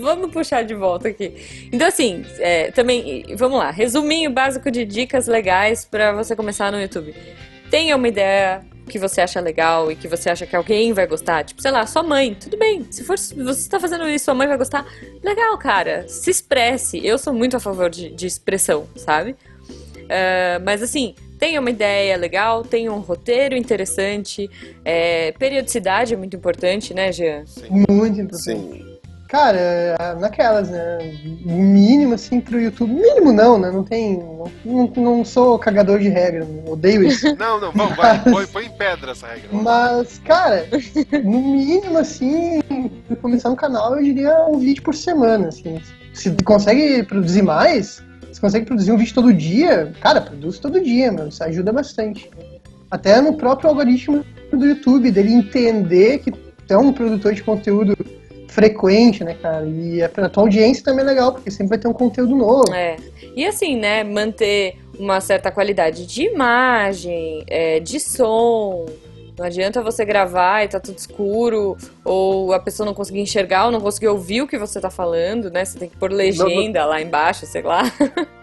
vamos puxar de volta aqui. Então assim, é, também, vamos lá, resuminho básico de dicas legais pra você começar no YouTube. tenha uma ideia que você acha legal e que você acha que alguém vai gostar. Tipo, sei lá, sua mãe, tudo bem. Se for você está fazendo isso, sua mãe vai gostar. Legal, cara. Se expresse. Eu sou muito a favor de, de expressão, sabe? Uh, mas assim, tenha uma ideia legal, tenha um roteiro interessante. É, periodicidade é muito importante, né, Jean? Sim. Muito importante. Sim. Cara, naquelas, né? Mínimo, assim, pro YouTube. Mínimo não, né? Não tem. Não, não sou cagador de regra, odeio isso. Não, não, vamos, vai, põe, põe em pedra essa regra. Mas, cara, no mínimo, assim, pra começar um canal, eu diria um vídeo por semana, assim. Se consegue produzir mais, se consegue produzir um vídeo todo dia, cara, produz todo dia, mano. Isso ajuda bastante. Até no próprio algoritmo do YouTube, dele entender que tu é um produtor de conteúdo frequente, né, cara? E é pra tua audiência também é legal, porque sempre vai ter um conteúdo novo. É. E assim, né, manter uma certa qualidade de imagem, é, de som. Não adianta você gravar e tá tudo escuro, ou a pessoa não conseguir enxergar ou não conseguir ouvir o que você tá falando, né? Você tem que pôr legenda não, não... lá embaixo, sei lá.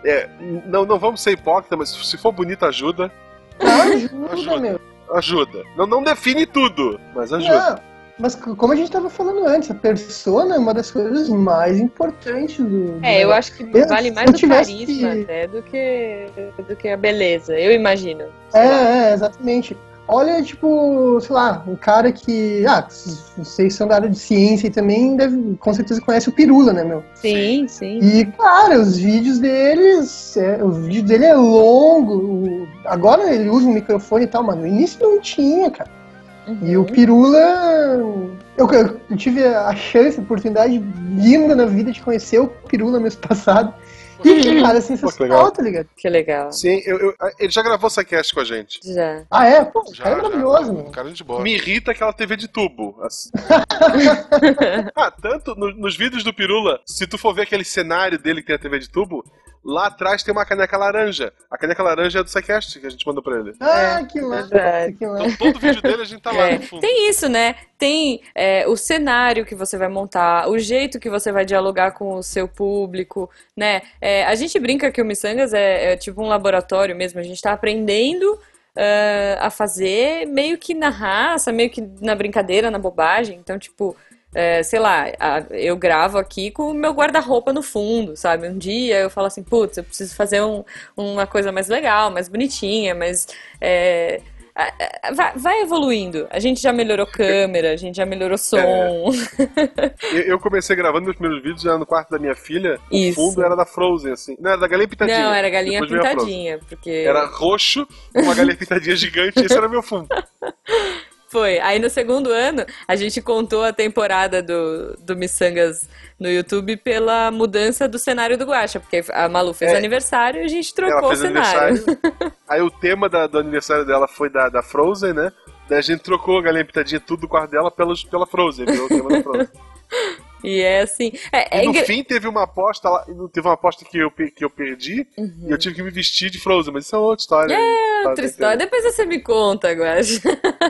É, não, não vamos ser hipócritas, mas se for bonito, ajuda. ajuda, ajuda, meu. Ajuda. Não, não define tudo, mas ajuda. Não. Mas como a gente estava falando antes, a persona é uma das coisas mais importantes do. É, eu acho que vale mais o carisma que... até do que, do que a beleza, eu imagino. É, é, exatamente. Olha, tipo, sei lá, um cara que. Ah, vocês são da área de ciência e também deve, com certeza conhece o Pirula, né, meu? Sim, sim. E, cara, os vídeos deles. É, o vídeo dele é longo. Agora ele usa um microfone e tal, mas no início não tinha, cara. Uhum. E o uhum. Pirula. Eu, eu, tive a chance, a oportunidade linda na vida de conhecer o Pirula mês passado. E, cara, sensacional, tá ligado? Que legal. Sim, eu, eu, ele já gravou essa cast com a gente. Já. Ah, é? Pô, já, cara é maravilhoso, já, mano. Cara de boa. Me irrita aquela TV de tubo. Assim. ah, tanto no, nos vídeos do Pirula, se tu for ver aquele cenário dele que tem a TV de tubo, Lá atrás tem uma caneca laranja. A caneca laranja é do Sequest que a gente mandou pra ele. Ah, é, que massa. Então todo vídeo dele a gente tá lá é. no fundo. Tem isso, né? Tem é, o cenário que você vai montar, o jeito que você vai dialogar com o seu público, né? É, a gente brinca que o Missangas é, é, tipo um laboratório mesmo. A gente tá aprendendo Uh, a fazer meio que na raça, meio que na brincadeira, na bobagem. Então, tipo, é, sei lá, eu gravo aqui com o meu guarda-roupa no fundo, sabe? Um dia eu falo assim, putz, eu preciso fazer um, uma coisa mais legal, mais bonitinha, mas. É, vai, vai, evoluindo. A gente já melhorou câmera, a gente já melhorou som. É. eu comecei gravando meus primeiros vídeos já no quarto da minha filha. Isso. O fundo era da Frozen, assim. Não, era da galinha pintadinha. Não, era galinha Depois pintadinha, porque. Era roxo, uma galinha pintadinha gigante, esse era meu fundo. Foi. Aí no segundo ano, a gente contou a temporada do, do Missangas no YouTube pela mudança do cenário do Guacha, porque a Malu fez é. aniversário e a gente trocou o cenário. Aí o tema da, do aniversário dela foi da, da Frozen, né? Daí a gente trocou a galinha pitadinha tudo do quarto dela pelos, pela Frozen, o tema da Frozen. E é assim. É, é no fim teve uma aposta lá, teve uma aposta que eu, que eu perdi uhum. e eu tive que me vestir de Frozen, mas isso é outra história. É, outra história. Depois você me conta, agora.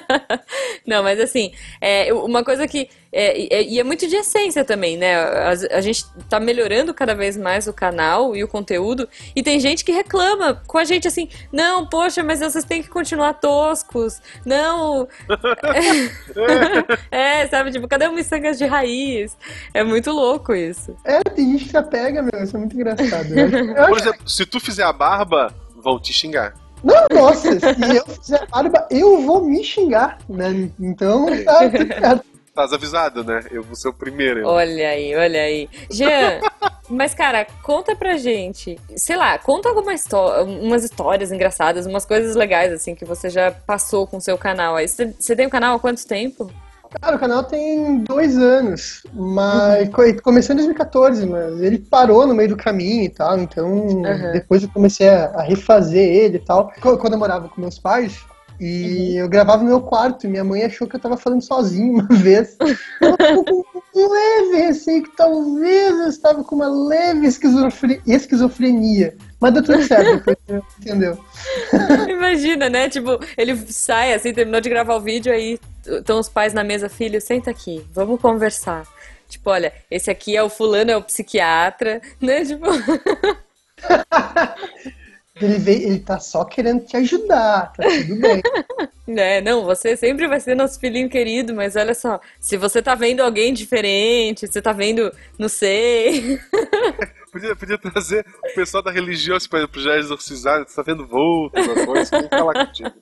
Não, mas assim, é, uma coisa que é, e é muito de essência também, né? A, a, gente tá melhorando cada vez mais o canal e o conteúdo. E tem gente que reclama com a gente assim: não, poxa, mas vocês têm que continuar toscos. Não. é, sabe? Tipo, cadê o miçangas de raiz? É muito louco isso. É, tem gente que se apega, meu. Isso é muito engraçado. Por exemplo, se tu fizer a barba, vão te xingar. Não, nossa, se eu fizer a barba, eu vou me xingar, né? Então, tá tudo certo. Estás avisado, né? Eu vou ser o primeiro. Olha aí, olha aí. Jean, mas cara, conta pra gente. Sei lá, conta algumas histó umas histórias engraçadas, umas coisas legais, assim, que você já passou com o seu canal. Você tem o um canal há quanto tempo? Cara, o canal tem dois anos, mas uhum. começou em 2014, mas ele parou no meio do caminho e tal, então uhum. depois eu comecei a refazer ele e tal. Quando eu morava com meus pais, e uhum. eu gravava no meu quarto e minha mãe achou que eu tava falando sozinho uma vez. Ela ficou com um leve receio que talvez eu estava com uma leve esquizofre... esquizofrenia. Mas deu tudo certo, entendeu? Imagina, né? Tipo, ele sai assim, terminou de gravar o vídeo, aí estão os pais na mesa, filho, senta aqui, vamos conversar. Tipo, olha, esse aqui é o fulano, é o psiquiatra, né? Tipo. Ele, veio, ele tá só querendo te ajudar, tá tudo bem. É, não, você sempre vai ser nosso filhinho querido, mas olha só, se você tá vendo alguém diferente, você tá vendo, não sei. Podia, podia trazer o pessoal da religião assim, pra, pra já exorcizar, você tá vendo vulto, uma coisa, quem tá lá contigo.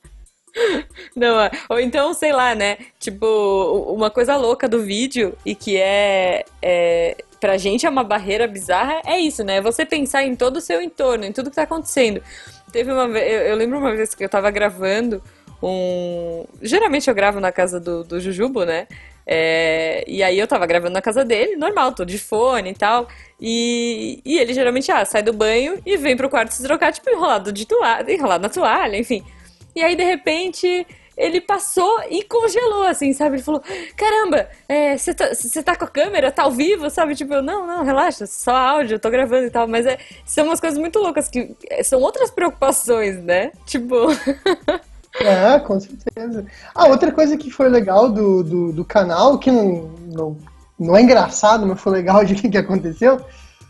Não, é, ou então, sei lá, né? Tipo, uma coisa louca do vídeo e que é, é pra gente é uma barreira bizarra, é isso, né? Você pensar em todo o seu entorno, em tudo que tá acontecendo. Teve uma eu, eu lembro uma vez que eu tava gravando um. Geralmente eu gravo na casa do, do Jujubo, né? É, e aí eu tava gravando na casa dele, normal, tô de fone e tal. E, e ele geralmente ah, sai do banho e vem pro quarto se trocar, tipo, enrolado de toalha, enrolado na toalha, enfim. E aí, de repente, ele passou e congelou, assim, sabe? Ele falou: Caramba, você é, tá, tá com a câmera? Tá ao vivo, sabe? Tipo, eu, não, não, relaxa, só áudio, eu tô gravando e tal. Mas é, são umas coisas muito loucas que é, são outras preocupações, né? Tipo. É, com certeza. Ah, outra coisa que foi legal do, do, do canal, que não, não, não é engraçado, mas foi legal de que aconteceu,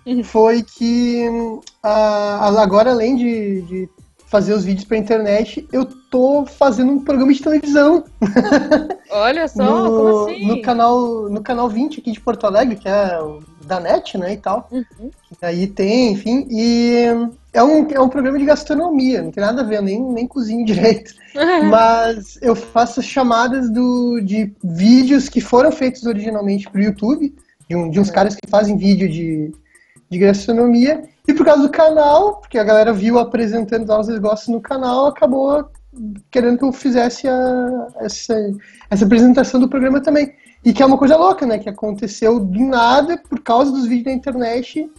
uhum. foi que uh, agora, além de, de fazer os vídeos pra internet, eu tô fazendo um programa de televisão. Olha só, no, como assim? No canal, no canal 20 aqui de Porto Alegre, que é da NET, né, e tal. Uhum. Aí tem, enfim, e é um, é um programa de gastronomia, não tem nada a ver, nem, nem cozinho direito. Mas eu faço chamadas do, de vídeos que foram feitos originalmente pro YouTube, de, um, de uns caras que fazem vídeo de, de gastronomia, e por causa do canal, porque a galera viu apresentando os negócios no canal, acabou querendo que eu fizesse a, essa, essa apresentação do programa também. E que é uma coisa louca, né? Que aconteceu do nada por causa dos vídeos da internet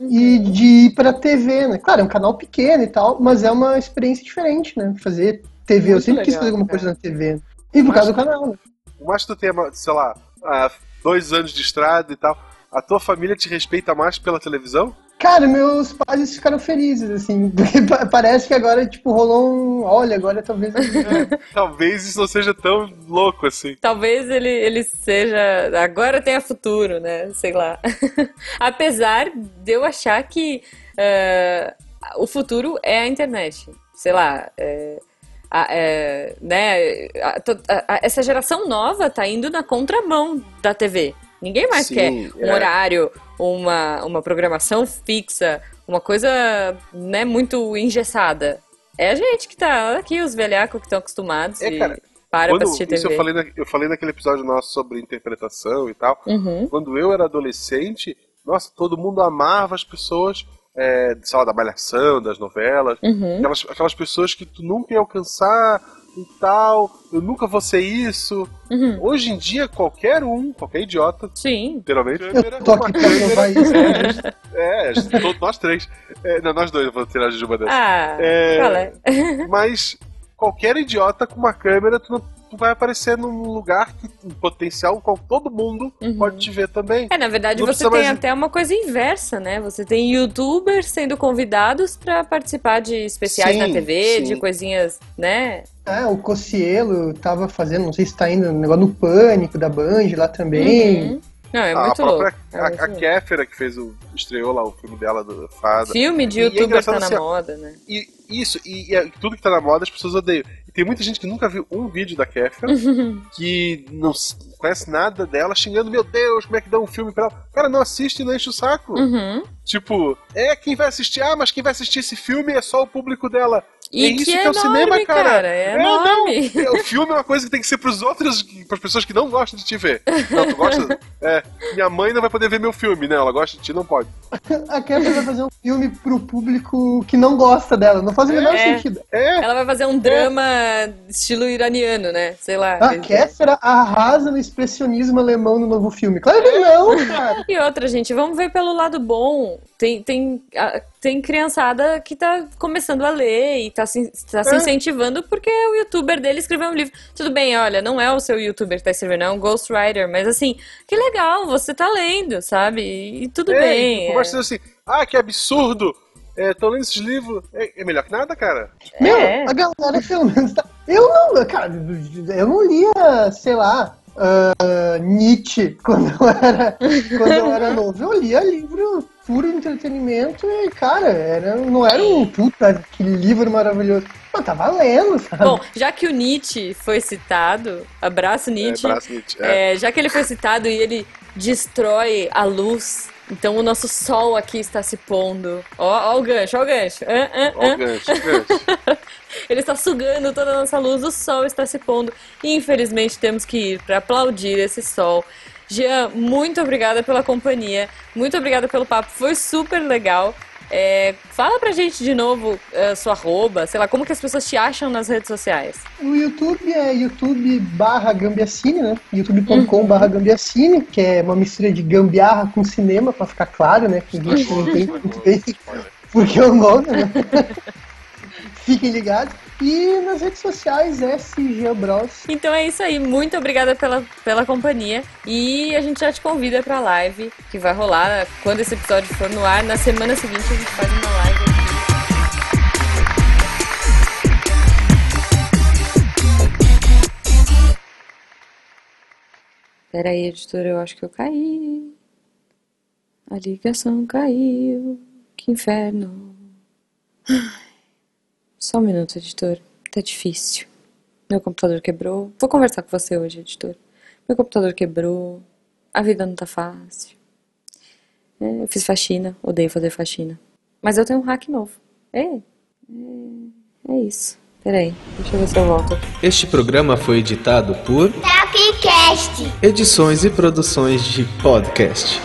e uhum. de ir pra TV, né? Claro, é um canal pequeno e tal, mas é uma experiência diferente, né? Fazer TV. Muito eu sempre legal, quis fazer alguma coisa na TV. E por causa do canal, né? Mas tu tem, sei lá, dois anos de estrada e tal, a tua família te respeita mais pela televisão? Cara, meus pais ficaram felizes, assim, porque parece que agora, tipo, rolou um. Olha, agora talvez. talvez isso não seja tão louco assim. Talvez ele, ele seja. Agora tenha futuro, né? Sei lá. Apesar de eu achar que uh, o futuro é a internet. Sei lá. É, é, né, a, a, essa geração nova tá indo na contramão da TV. Ninguém mais Sim, quer um é. horário, uma, uma programação fixa, uma coisa né, muito engessada. É a gente que tá aqui, os velhacos que estão acostumados é, e cara, para quando, pra assistir TV. Isso eu falei, na, eu falei naquele episódio nosso sobre interpretação e tal. Uhum. Quando eu era adolescente, nossa, todo mundo amava as pessoas é, sei lá, da malhação, das novelas. Uhum. Aquelas, aquelas pessoas que tu nunca ia alcançar e tal, eu nunca vou ser isso. Uhum. Hoje em dia, qualquer um, qualquer idiota, Sim. literalmente, eu tô aqui pra provar isso. É, é todos nós três. É, não, nós dois, eu vou tirar a Jujuba dessa. Ah, é, qual é? mas qualquer idiota com uma câmera, tu não vai aparecer num lugar que em potencial com todo mundo uhum. pode te ver também. É, na verdade, você tem mais... até uma coisa inversa, né? Você tem youtubers sendo convidados para participar de especiais sim, na TV, sim. de coisinhas, né? É, o Cocielo tava fazendo, não sei se tá indo no negócio do Pânico da Band lá também. Uhum. Não, é ah, muito a própria, louco. É a, a Kéfera que fez o. estreou lá o filme dela do Fada. Filme de youtuber é tá na assim, moda, né? E, isso, e, e, tudo que tá na moda as pessoas odeiam. Tem muita gente que nunca viu um vídeo da Kéfera, que não conhece nada dela, xingando, meu Deus, como é que dá um filme pra ela? Cara, não assiste e não enche o saco. Uhum. Tipo, é quem vai assistir, ah, mas quem vai assistir esse filme é só o público dela. E é isso que é, é o cinema, cara. cara. É, é não, é, o filme é uma coisa que tem que ser pros outros, pras pessoas que não gostam de te ver. Não, tu gosta? É, minha mãe não vai poder ver meu filme, né? Ela gosta de ti, não pode. A Kéfera vai fazer um filme pro público que não gosta dela, não faz o menor é. sentido. É. Ela vai fazer um drama estilo iraniano, né? Sei lá. A Kéfera arrasa no expressionismo alemão no novo filme. Claro que não, cara. E outra, gente, vamos ver pelo lado bom. Tem, tem, tem criançada que tá começando a ler e tá se, tá se é. incentivando porque o youtuber dele escreveu um livro. Tudo bem, olha, não é o seu youtuber que tá escrevendo, é um ghostwriter, mas assim, que legal, você tá lendo, sabe? E, tudo é, bem. Eu é. assim, ah, que absurdo! É, tô lendo esses livros. É, é, melhor que nada, cara. Meu, é. a galera pelo menos tá... Eu não, cara, eu não lia, sei lá, uh, Nietzsche quando eu, era, quando eu era novo. Eu lia livro puro entretenimento e, cara, era, não era um puta, que livro maravilhoso. Mas tá valendo, sabe? Bom, já que o Nietzsche foi citado, abraço Nietzsche. É, abraço, Nietzsche, é. É, já que ele foi citado e ele destrói a luz, então o nosso sol aqui está se pondo. Ó, ó o gancho, ó o gancho. Hã, hã, Ó hã. o gancho, o gancho. Ele está sugando toda a nossa luz, o sol está se pondo. E infelizmente temos que ir para aplaudir esse sol. Jean, muito obrigada pela companhia, muito obrigada pelo papo, foi super legal. É, fala pra gente de novo a sua arroba, sei lá, como que as pessoas te acham nas redes sociais. O YouTube é youtube barra Gambiacine, né? youtube.com barra Gambiacine, que é uma mistura de gambiarra com cinema, pra ficar claro, né? Que a gente não entende muito bem porque é o nome, né? Fiquem ligados. E nas redes sociais, SG Bros. Então é isso aí, muito obrigada pela, pela companhia e a gente já te convida pra live que vai rolar quando esse episódio for no ar. Na semana seguinte a gente faz uma live. Pera aí, editor, eu acho que eu caí. A ligação caiu. Que inferno. Ai. Só um minuto, editor. Tá difícil. Meu computador quebrou. Vou conversar com você hoje, editor. Meu computador quebrou. A vida não tá fácil. É, eu fiz faxina. Odeio fazer faxina. Mas eu tenho um hack novo. É. É, é isso. Peraí, deixa eu ver se eu volto. Este programa foi editado por Talkcast. Edições e Produções de Podcast.